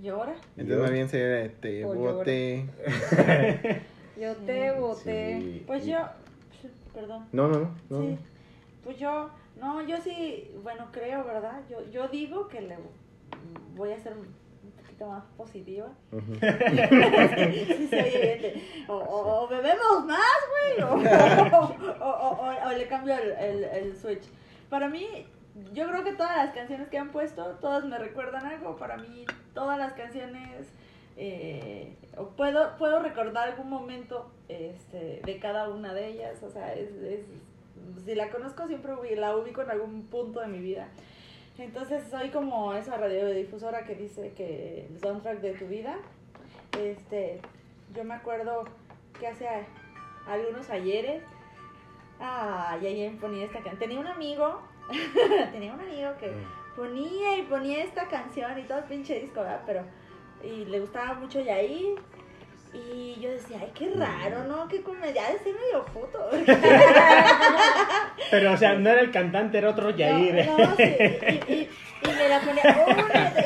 ¿Llora? Entonces más bien sería te O bote. Yo te voté. Sí. Pues yo, perdón. No, no, no. Sí. Pues yo, no, yo sí, bueno, creo, ¿verdad? Yo, yo digo que le voy a ser un poquito más positiva. Sí, de, o, o- o bebemos más, güey, o, o- o- o- o le cambio el, el- el switch. Para mí, yo creo que todas las canciones que han puesto, todas me recuerdan algo. Para mí, todas las canciones, eh, o puedo, puedo recordar algún momento este, de cada una de ellas. O sea, es, es- si la conozco, siempre la ubico en algún punto de mi vida. Entonces, soy como esa radiodifusora que dice que el soundtrack de tu vida. Este, yo me acuerdo que hace algunos ayeres, ah, ya ya ponía esta canción. Tenía un amigo, tenía un amigo que ponía y ponía esta canción y todo el pinche disco, ¿verdad? Pero, y le gustaba mucho Yair. Y yo decía, ay, qué raro, ¿no? Qué comedia, de ser medio puto. Pero, o sea, no era el cantante, era otro Yair. No, no, sí, y, y, y me la ponía,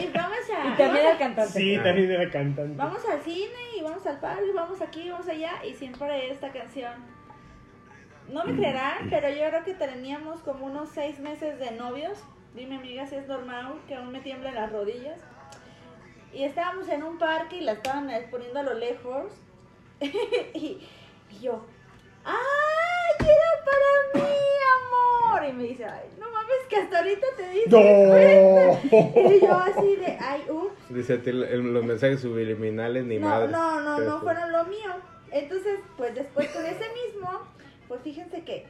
y vamos a... Y también vamos a- el cantante. Sí, también era cantante. Vamos al cine y vamos al parque, vamos aquí, vamos allá y siempre esta canción. No me creerán, pero yo creo que teníamos como unos seis meses de novios. Dime amiga si es normal que aún me tiemblen las rodillas. Y estábamos en un parque y la estaban eh, poniendo a lo lejos. y, y yo, ¡ay, era para mí, amor! Y me dice, ay, no mames, que hasta ahorita te diste cuenta". ¡No! Y yo así de, ay, uff. Dice los mensajes subliminales ni No, madre. no, no, no sí. fueron lo mío. Entonces, pues después con ese mismo, pues fíjense que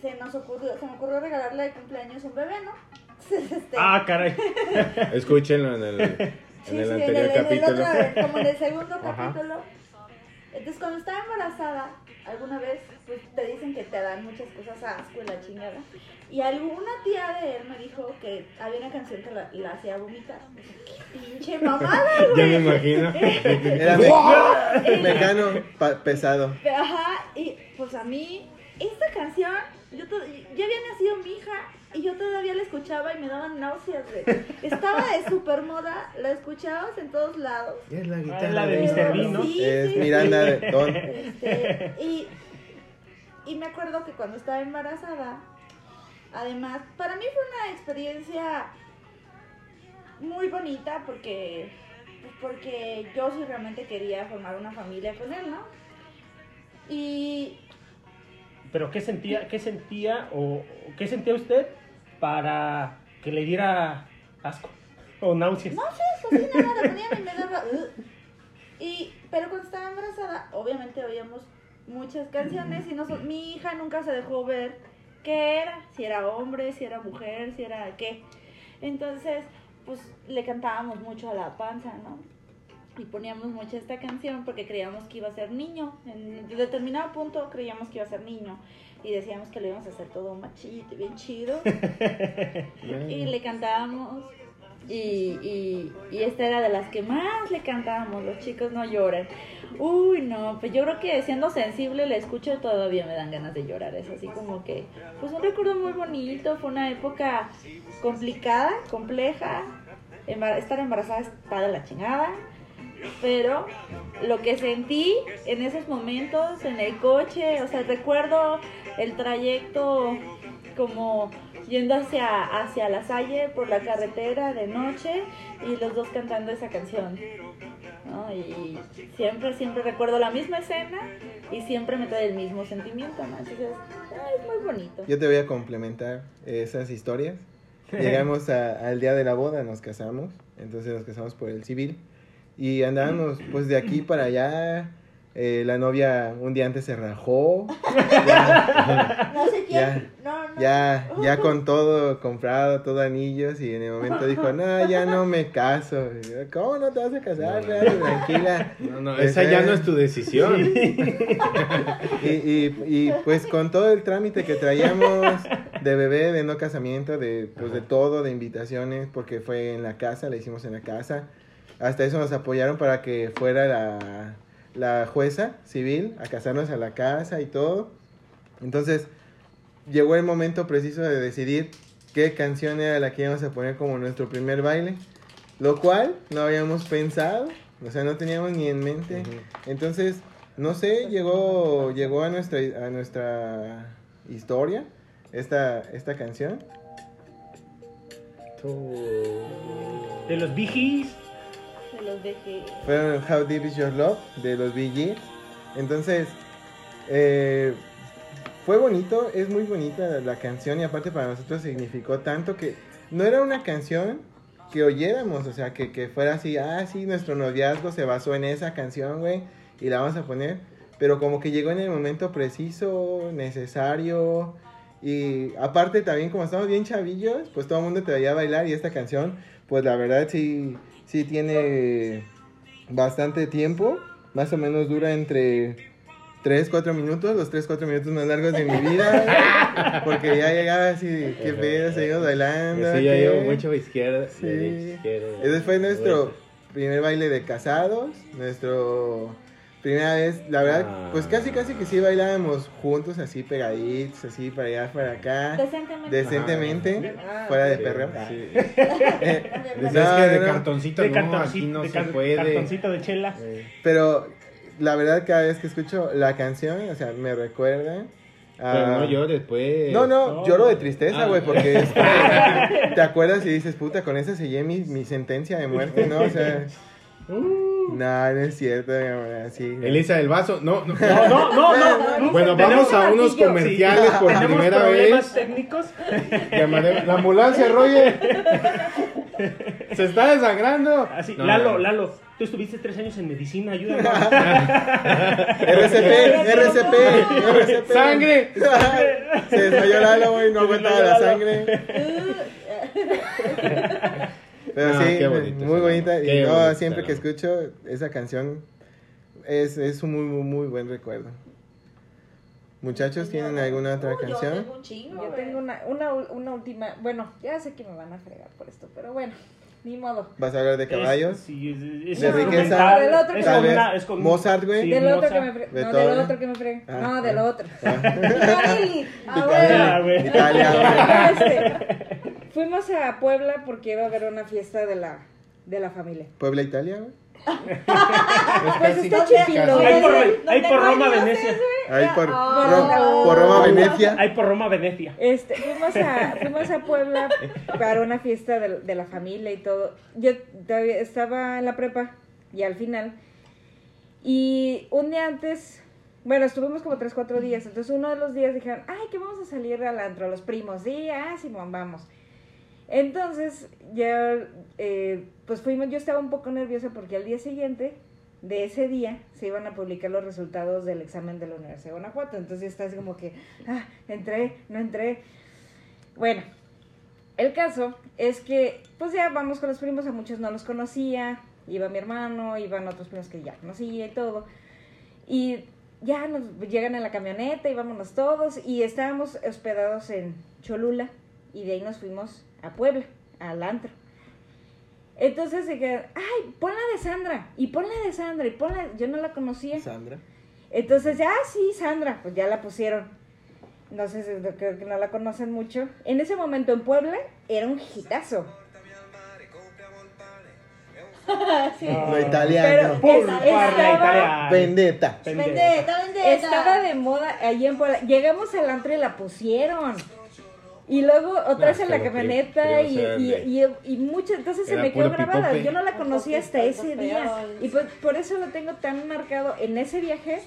se nos ocurrió, se me ocurrió regalarle de cumpleaños un bebé, ¿no? Este, Ah, caray. Escúchenlo en el, en sí, el sí, anterior en el capítulo. otro, como en el segundo Ajá. capítulo. Entonces, cuando estaba embarazada, alguna vez, pues te dicen que te dan muchas cosas asco y la chingada. Y alguna tía de él me dijo que había una canción que la, la hacía vomitar. ¡Qué pinche mamada, Ya güey! me imagino. Era me- mecano pa- pesado. Ajá, y pues a mí, esta canción, yo ya había nacido mi hija y yo todavía la escuchaba y me daban náuseas, güey. Estaba de super moda, la escuchabas en todos lados. Es la Ah, guitarra la de de Mr. Bean, ¿no? Sí, Es sí, Miranda de Don. Este, y, y me acuerdo que cuando estaba embarazada, además, para mí fue una experiencia muy bonita porque, porque yo sí realmente quería formar una familia con él, ¿no? Y Pero ¿qué sentía, qué sentía o qué sentía usted para que le diera asco o náuseas? No sé, pues sí, nada, la ponían y me daba. "Ugh". Y, pero cuando estaba embarazada, obviamente oíamos muchas canciones y noso- mi hija nunca se dejó ver qué era, si era hombre, si era mujer, si era qué. Entonces, pues le cantábamos mucho a la panza, ¿no? Y poníamos mucho esta canción porque creíamos que iba a ser niño. En determinado punto creíamos que iba a ser niño. Y decíamos que lo íbamos a hacer todo machito y bien chido. y le cantábamos y, y, y esta era de las que más le cantábamos, los chicos no lloran. Uy, no, pues yo creo que siendo sensible le escucho todavía me dan ganas de llorar, es así como que, pues un recuerdo muy bonito, fue una época complicada, compleja, Embar- estar embarazada está de la chingada, pero lo que sentí en esos momentos, en el coche, o sea, recuerdo el trayecto como yendo hacia, hacia la Salle por la carretera de noche y los dos cantando esa canción. ¿no? Y siempre, siempre recuerdo la misma escena y siempre me trae el mismo sentimiento, ¿no? Entonces, ay, es muy bonito. Yo te voy a complementar esas historias. Llegamos a- al día de la boda, nos casamos. Entonces nos casamos por el civil. Y andábamos pues de aquí para allá. Eh, la novia un día antes se rajó. Ya, No sé quién, Ya, no, no. ya, ya con todo comprado, todo anillos. Y en el momento dijo, no, ya no me caso. Yo, ¿Cómo no te vas a casar? Tranquila. No, no, esa ya no es tu decisión. Y, y, y, pues con todo el trámite que traíamos de bebé, de no casamiento, de pues de todo, de invitaciones, porque fue en la casa, la hicimos en la casa. Hasta eso nos apoyaron para que fuera la, la jueza civil a casarnos a la casa y todo. Entonces, llegó el momento preciso de decidir qué canción era la que íbamos a poner como nuestro primer baile, lo cual no habíamos pensado, o sea, no teníamos ni en mente. Entonces, no sé, llegó llegó a nuestra a nuestra historia esta esta canción. De los. Se los dejé. Fue How Deep Is Your Love de los Gees. Entonces, eh, fue bonito, es muy bonita la, la canción y aparte para nosotros significó tanto que no era una canción que oyéramos, o sea, que, que fuera así, ah, sí, nuestro noviazgo se basó en esa canción, güey, y la vamos a poner, pero como que llegó en el momento preciso, necesario, y aparte también como estamos bien chavillos, pues todo el mundo te veía bailar y esta canción, pues la verdad sí, sí tiene bastante tiempo, más o menos dura entre 3, 4 minutos, los 3, 4 minutos más largos de mi vida, porque ya llegaba así, qué pedo, seguimos bailando. Sí, ya llevo mucho a izquierda, Sí. derecha, izquierda. Ese fue nuestro primer baile de casados, nuestro primera vez, la verdad, Ah. pues casi casi que sí bailábamos juntos, así pegaditos, así para allá, para acá, Decentemente. decentemente, Ah, fuera de Sí, perreo. sí. Eh, que de no, cartoncito, De no, cartoncito, aquí no de se car- puede. cartoncito de chela. Eh, Pero la verdad cada vez que escucho la canción, o sea, me recuerda. Pero no llores, pues. No, no, No. lloro de tristeza, Ah. güey, porque es como- te acuerdas y dices, puta, con esa sellé mi, mi sentencia de muerte, ¿no? O sea, no, no es cierto, mi amor, así. ¿no? Elisa del vaso, no, no. No, no, no, no. Bueno, vamos a unos comerciales por primera problemas vez. técnicos. Llamaré- La ambulancia, Roger. Se está desangrando. Así, No, Lalo, no. Lalo, tú estuviste tres años en medicina, ayúdanos. RCP, RCP, RCP. ¡Sangre! Se desmayó Lalo, güey, no aguantaba la sangre. Pero No, sí, qué bonito muy bonita. Y qué no, bonito siempre que escucho esa canción, es, es un muy, muy, muy buen recuerdo. Muchachos, ¿tienen alguna otra Yo canción? tengo un chingo. Yo tengo una, una, una última. Bueno, ya sé que me van a fregar por esto, pero bueno, ni modo. ¿Vas a hablar de caballos? Es, sí, es, es De riqueza. Del otro es que- Tal una- es con- Mozart, güey. Sí, del otro Mozart. que me frega. No, del otro que me frega. Ah, no, del ah. otro. Ah. Italia. Ah, Italia, güey. Italia, güey. Fuimos a Puebla porque iba a haber una fiesta de la, de la familia. Puebla, Italia, güey. Pues está casi. chiquilo. Ahí por, ¿Dónde ahí por Roma, Venecia. Ahí por, Ah. Ro- por Roma, Venecia. Ahí por Roma, Venecia. Este, fuimos a, fuimos a Puebla para una fiesta de, de la familia y todo. Yo todavía estaba en la prepa y al final. Y un día antes, bueno, estuvimos como tres, cuatro días. Entonces uno de los días dijeron, ay, que vamos a salir al antro, los primos. Sí, ah, Simón, vamos. Entonces, ya, eh, pues fuimos, yo estaba un poco nerviosa porque al día siguiente de ese día se iban a publicar los resultados del examen de la Universidad de Guanajuato. Entonces está así como que, ah, entré, no entré. Bueno, el caso es que, pues ya vamos con los primos, a muchos no los conocía. Iba mi hermano, iban otros primos que ya conocía y todo. Y ya nos llegan en la camioneta y vámonos todos. Y estábamos hospedados en Cholula y de ahí nos fuimos a Puebla, al antro. Entonces se quedan, ay, pon la de Sandra, y pon la de Sandra, y pon la... Yo no la conocía. Sandra. Entonces, ya, ah, sí, Sandra, pues ya la pusieron. No sé si creo que no la conocen mucho. En ese momento en Puebla era un hitazo. Sí. Lo italiano. Pum, Es- estaba- italiana. Vendetta. Vendetta, vendetta. Estaba de moda allí en Puebla. Llegamos al antro y la pusieron. Y luego otra vez en la camioneta y, y, y, y mucho, entonces se me quedó grabada. pipope. Yo no la conocía hasta ese día. Y pues por eso lo tengo tan marcado en ese viaje.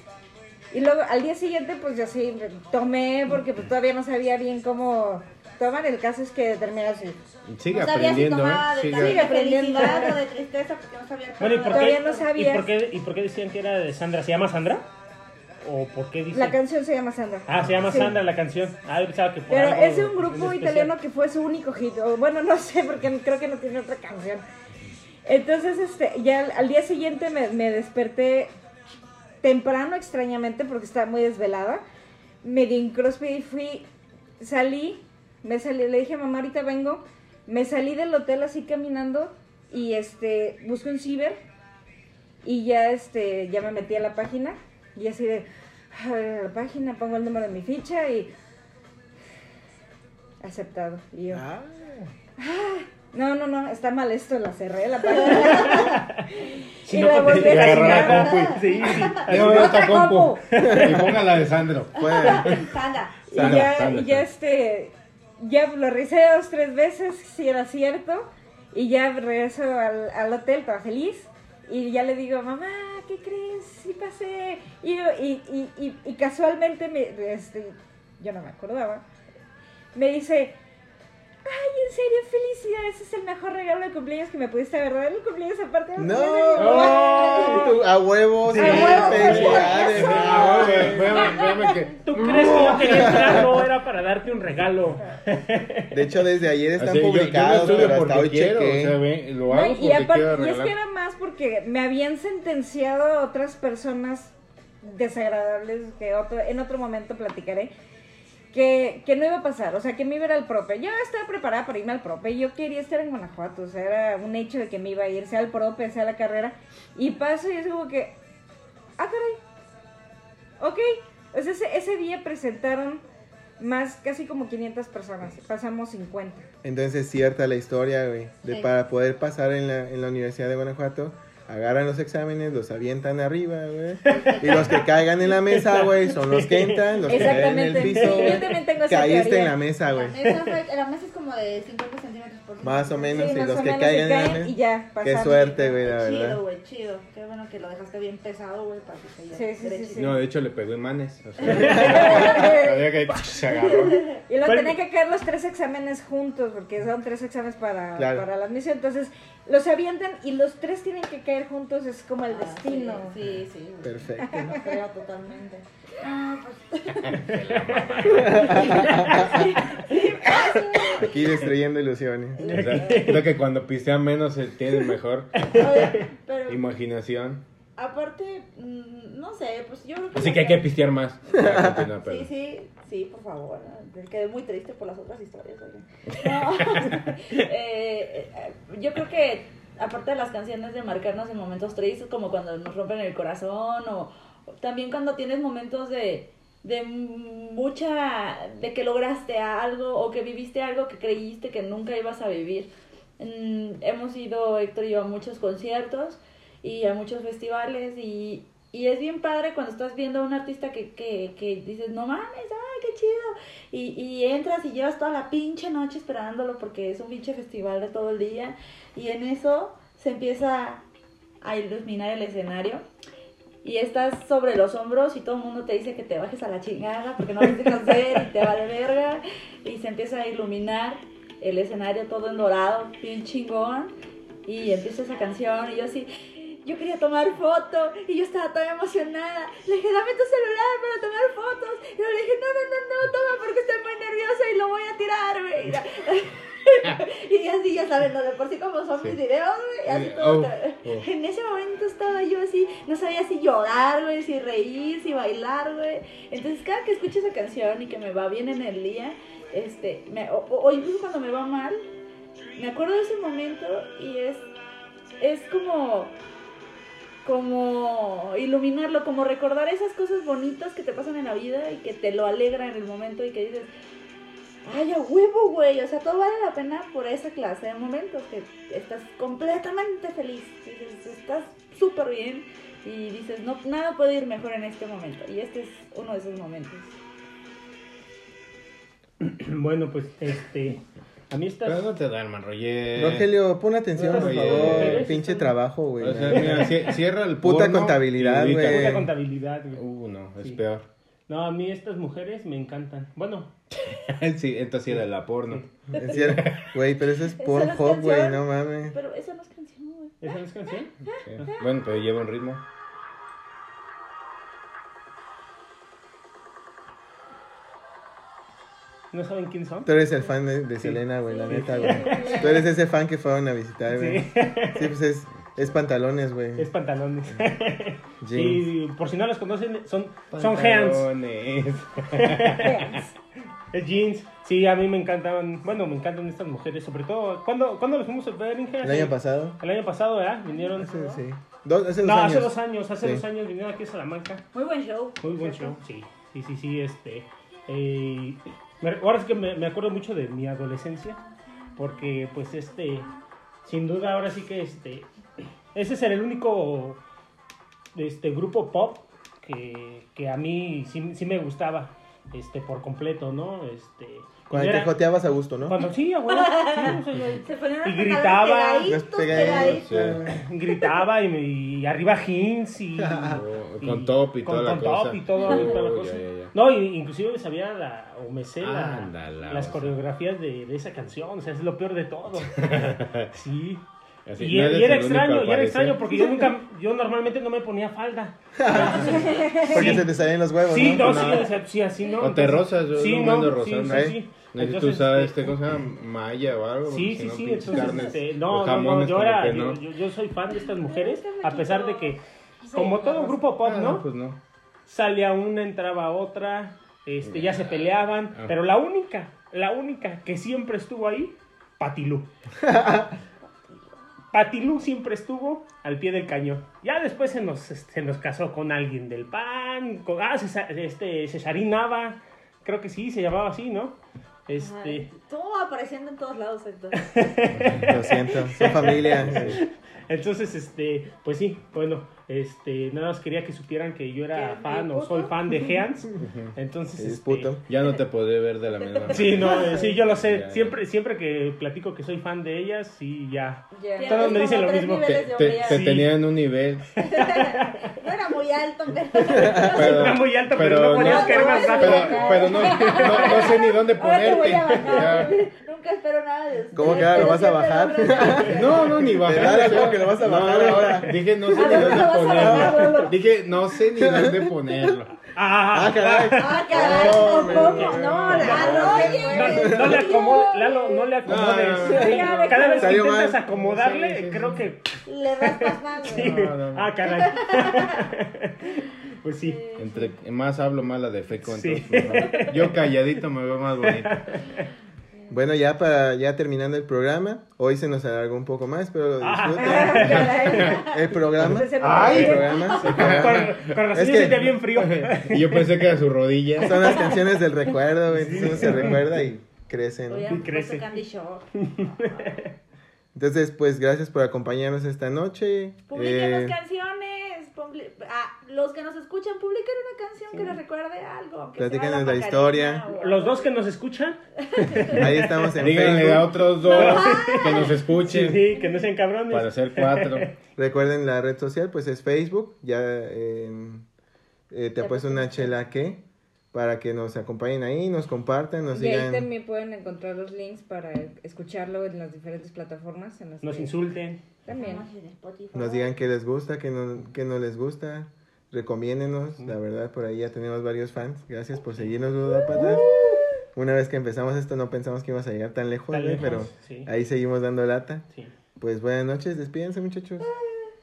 Y luego al día siguiente pues yo sí tomé porque pues todavía no sabía bien cómo tomar. El caso es que terminé así. Sigue No sabía si aprendiendo, tomaba ¿eh? de, Sigue- también de aprendiendo. felicidad o de tristeza porque no sabía Bueno, ¿y cómo por, qué, Todavía no ¿y, por qué, ¿y por qué decían que era de Sandra? ¿Se llama Sandra? ¿O por qué dicen? La canción se llama Sandra. Ah, se llama Sí. Sandra la canción. Ah, yo pensaba que por Pero algo es de un grupo italiano que fue su único hit. Bueno, no sé, porque creo que no tiene otra canción. Entonces, este, ya al, al día siguiente me, me desperté temprano, extrañamente, porque estaba muy desvelada. Medio incróspida y fui, salí, me salí, le dije a mamá, ahorita vengo. Me salí del hotel así caminando y este, busqué un ciber y ya este, ya me metí a la página y así de, a la página, pongo el número de mi ficha y aceptado. Y yo, Ah, no, no, no, está mal esto, la cerré la página. Si y no, la pues, volví a la compu Sí, sí. Yo ¡Otra otra compu. Y ponga la de Sandro. Sandra. Y Sandra, ya, Sandra, y ya este, ya lo revisé dos, tres veces, si era cierto, y ya regreso al, al hotel, estaba feliz, y ya le digo, mamá, ¿qué crees? Sí pasé. Y, y, y, y, casualmente, me, este, yo no me acordaba, me dice, ay, en serio, felicidades, es el mejor regalo de cumpleaños que me pudiste haber dado el cumpleaños aparte No. de mamá". Tú, a huevo, sí, A huevo, felicidades. que- ¿Tú crees que yo quería entrar? No, era para darte un regalo. De hecho, desde ayer están Así, yo- yo lo publicados, estudio pero hasta porque hoy quiero, chequé. o sea, ve, lo No, hago y, porque aparte- y es que era más porque me habían sentenciado a otras personas desagradables que otro, en otro momento platicaré. Que, que no iba a pasar, o sea, que me iba a ir al prope. Yo estaba preparada para irme al prope. Yo quería estar en Guanajuato, o sea, era un hecho de que me iba a ir, sea al prope, sea a la carrera. Y paso y es como que, ah, caray, ok. O sea, ese, ese día presentaron más, casi como 500 personas, pasamos 50. Entonces es cierta la historia, güey. De Sí. para poder pasar en la, en la Universidad de Guanajuato, agarran los exámenes, los avientan arriba, güey. Y los que caigan en la mesa, güey, son los que entran, los que caen en el Exactamente, piso, sí, yo güey. también tengo esa Caíste teoría. en la mesa, güey. La mesa, fue- la mesa es como de 50 centímetros por Más o menos, Sí, y más los o que menos, caigan y en la caen mesa. y ya, Qué pasaron. suerte, güey, la Chido, verdad. güey, chido. Qué bueno que lo dejaste bien pesado, güey, para que se Sí, sí, sí, sí. No, de hecho le pegó imanes. O sea, había que se agarró. Y luego Pero- tenía que caer los tres exámenes juntos, porque son tres exámenes para, Claro. para la admisión. Entonces, los avientan y los tres tienen que caer juntos, es como el destino. Ah, Sí, sí. güey. Perfecto. Te lo creo totalmente. Ah, pues. Aquí destruyendo ilusiones. O sea, creo que cuando pistean menos se tiene mejor Oye, pero imaginación. Aparte, mm, no sé, pues yo creo que. Así que hay que pistear más. Sí, sí, sí, por favor. Quedé muy triste por las otras historias. No, eh, yo creo que, aparte de las canciones de marcarnos en momentos tristes, como cuando nos rompen el corazón, o, o también cuando tienes momentos de, de mucha. de que lograste algo, o que viviste algo que creíste que nunca ibas a vivir. Mm, hemos ido, Héctor y yo, a muchos conciertos y a muchos festivales y, y es bien padre cuando estás viendo a un artista que, que, que dices, no mames, ay, qué chido. Y, y entras y llevas toda la pinche noche esperándolo porque es un pinche festival de todo el día y en eso se empieza a iluminar el escenario. Y estás sobre los hombros y todo el mundo te dice que te bajes a la chingada porque no lo dejas ver y te vale verga. Y se empieza a iluminar el escenario todo en dorado, bien chingón. Y empieza esa canción y yo así, yo quería tomar foto y yo estaba toda emocionada. Le dije, dame tu celular para tomar fotos. Y yo le dije, no, no, no, no, toma porque estoy muy nerviosa y lo voy a tirar, güey. y así, ya saben, lo de por sí como son Sí. mis videos, güey. Así todo. oh, oh. En ese momento estaba yo así, no sabía si llorar, güey, si reír, si bailar, güey. Entonces, cada que escucho esa canción y que me va bien en el día, este, me- o- o incluso cuando me va mal, me acuerdo de ese momento y es, es como, como iluminarlo, como recordar esas cosas bonitas que te pasan en la vida y que te lo alegra en el momento y que dices, ay, a huevo, güey, o sea, todo vale la pena por esa clase de momentos que estás completamente feliz, dices, estás súper bien y dices, no, nada puede ir mejor en este momento y este es uno de esos momentos. Bueno, pues este. A mí Pero estas. no te duermas, Roger. Rogelio, pon atención, por favor. Pinche trabajo, güey. O sea, mira, cie- cierra el Puta porno contabilidad, güey. Mucha contabilidad, güey. Uh, no, es Sí. peor. No, a mí estas mujeres me encantan. Bueno, sí, entonces sí era la porno. Güey, pero eso es Pornhub, güey, no mames. Pero esa no es canción, güey. ¿esa no es canción? Sí. Bueno, pero lleva un ritmo. ¿No saben quién son? Tú eres el fan de, de Selena, güey, la neta, güey. Tú eres ese fan que fueron a visitar, güey. Sí. Sí, pues es, es pantalones, güey. Es pantalones. Jeans. y por si no los conocen, son, son hands. Pantalones. Jeans, sí, a mí me encantaban, bueno, me encantan estas mujeres, sobre todo, ¿cuándo, ¿cuándo los fuimos a ver, Inge? El año pasado. El año pasado, ¿verdad? Vinieron. Hace, sí. Dos, hace dos no, años. hace dos años, hace Sí. dos años vinieron aquí a Salamanca. Muy buen show. Muy buen show, sí, sí, sí, sí, este. eh, ahora es que me, me acuerdo mucho de mi adolescencia, porque pues este, sin duda ahora sí que este, ese es el único este, grupo pop que, que a mí sí, sí me gustaba, este, por completo, ¿no? Este, Cuando te joteabas a gusto, ¿no? Cuando sí, abuela, sí, o sea, yo- Se ponían Y a gritaba, pegaditos, Pegaditos. pegaditos. Sí. gritaba y, me- y arriba jeans y, Oh, y- con top y con- toda la con top cosa. y todo, y toda la Oh, cosa. ya, ya, ya. No, y- inclusive me sabía la, o me sé la- Ándala, las o sea. coreografías de, de esa canción, o sea, es lo peor de todo. Sí. Así, y, no y eres era extraño, y era extraño porque yo nunca, yo normalmente no me ponía falda. Porque Sí. se te salían los huevos, Sí, no, ¿no? sí, o sea, sí, así no. O te rozas, yo sí, no me ando no, sí, sí, ¿eh? sí. Necesito Entonces, usar este, este, ¿cómo se llama? Malla o algo. Sí, sí, no, sí, entonces, carnes, este, no, no, no, jamones yo era, yo, no. yo, yo soy fan de estas mujeres, Este me a pesar de que, Sí, como todo no, grupo pop, Ah, ¿no? Pues no. Salía una, entraba otra, este, ya se peleaban, Ah. pero la única, la única que siempre estuvo ahí, Patilú. Patilú siempre estuvo al pie del cañón. Ya después se nos, se nos casó con alguien del PAN, con, ah, este, Cesarín Nava, creo que sí, se llamaba así, ¿no? Este, Ay, Todo apareciendo en todos lados, Héctor. Lo siento, son familia. Entonces, este, pues sí, bueno, este, nada más quería que supieran que yo era ¿Que fan o soy fan de Heans. Entonces, Es este. Ya no te podré ver de la misma manera. Sí, no, eh, sí, yo lo sé. Ya, ya. Siempre, siempre que platico que soy fan de ellas, sí, ya. Ya. Tienes Todos me dicen lo mismo. Te, de te, hombría. te Sí. tenía en un nivel. No era muy alto, pero... Pero, Era muy alto, pero no podías caer más bajo. Pero, pero no, no, no sé ni dónde Ahora te voy ponerte. Nunca espero nada de usted. ¿Cómo que ahora lo vas a bajar? No, no, ni bajar. ¿cómo que lo vas a bajar no, ahora? Dije, no sé ¿A ni dónde ponerlo. Dije, no sé ni dónde ponerlo. Ah, Ah, caray. Ah, caray, Oh, ¿o me- ¿cómo? No. No, no le acomodes, Lalo, no le acomodes. No, Cada vez que intentas mal. acomodarle, Sí, sí, sí. creo que. Le raspas más. No, no, no. Ah, caray. Pues sí. Entre más hablo, más la defeco. Entonces, mejor. Yo calladito me veo más bonito. Bueno, ya para ya terminando el programa, hoy se nos alargó un poco más, pero Ah. disfruten el programa. Me El programa, el programa. Con, con razón Es se que- bien frío. Y yo pensé que era su rodilla. Son las canciones del recuerdo, güey, entonces uno se recuerda y crece, ¿no? Oye, Y crece. Entonces, pues gracias por acompañarnos esta noche. Publiquen Eh, las canciones. Ah, los que nos escuchan, publiquen una canción que les recuerde algo. Platíquenos la Macarena historia. o- Los dos que nos escuchan, ahí estamos en Díganle a Facebook. otros dos que nos sí, escuchen. sí, que no sean cabrones. Para hacer cuatro. Recuerden la red social, pues es Facebook. Ya en- eh, te apuesto una chela que para que nos acompañen ahí, nos compartan, nos Y ahí también pueden encontrar los links para escucharlo en las diferentes plataformas. En las Nos que- insulten. También. Nos digan qué les gusta, qué no, qué no les gusta. Recomiéndenos, la verdad, por ahí ya tenemos varios fans. Gracias por seguirnos, Ludópatas. Una vez que empezamos esto no pensamos que íbamos a llegar tan lejos, Tan güey, lejos, pero sí. ahí seguimos dando lata. Sí. Pues buenas noches, despídense muchachos.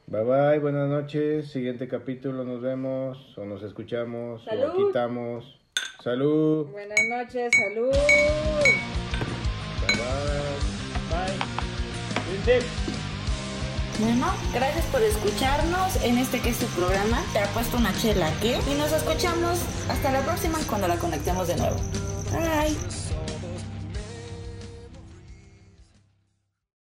Bye bye, buenas noches. Siguiente capítulo nos vemos o nos escuchamos o Salud. quitamos. Salud. Buenas noches, salud. Bye bye. Bye. Bueno, gracias por escucharnos en este que es tu programa. Te ha puesto una chela, ¿qué? Y nos escuchamos hasta la próxima cuando la conectemos de nuevo. Bye.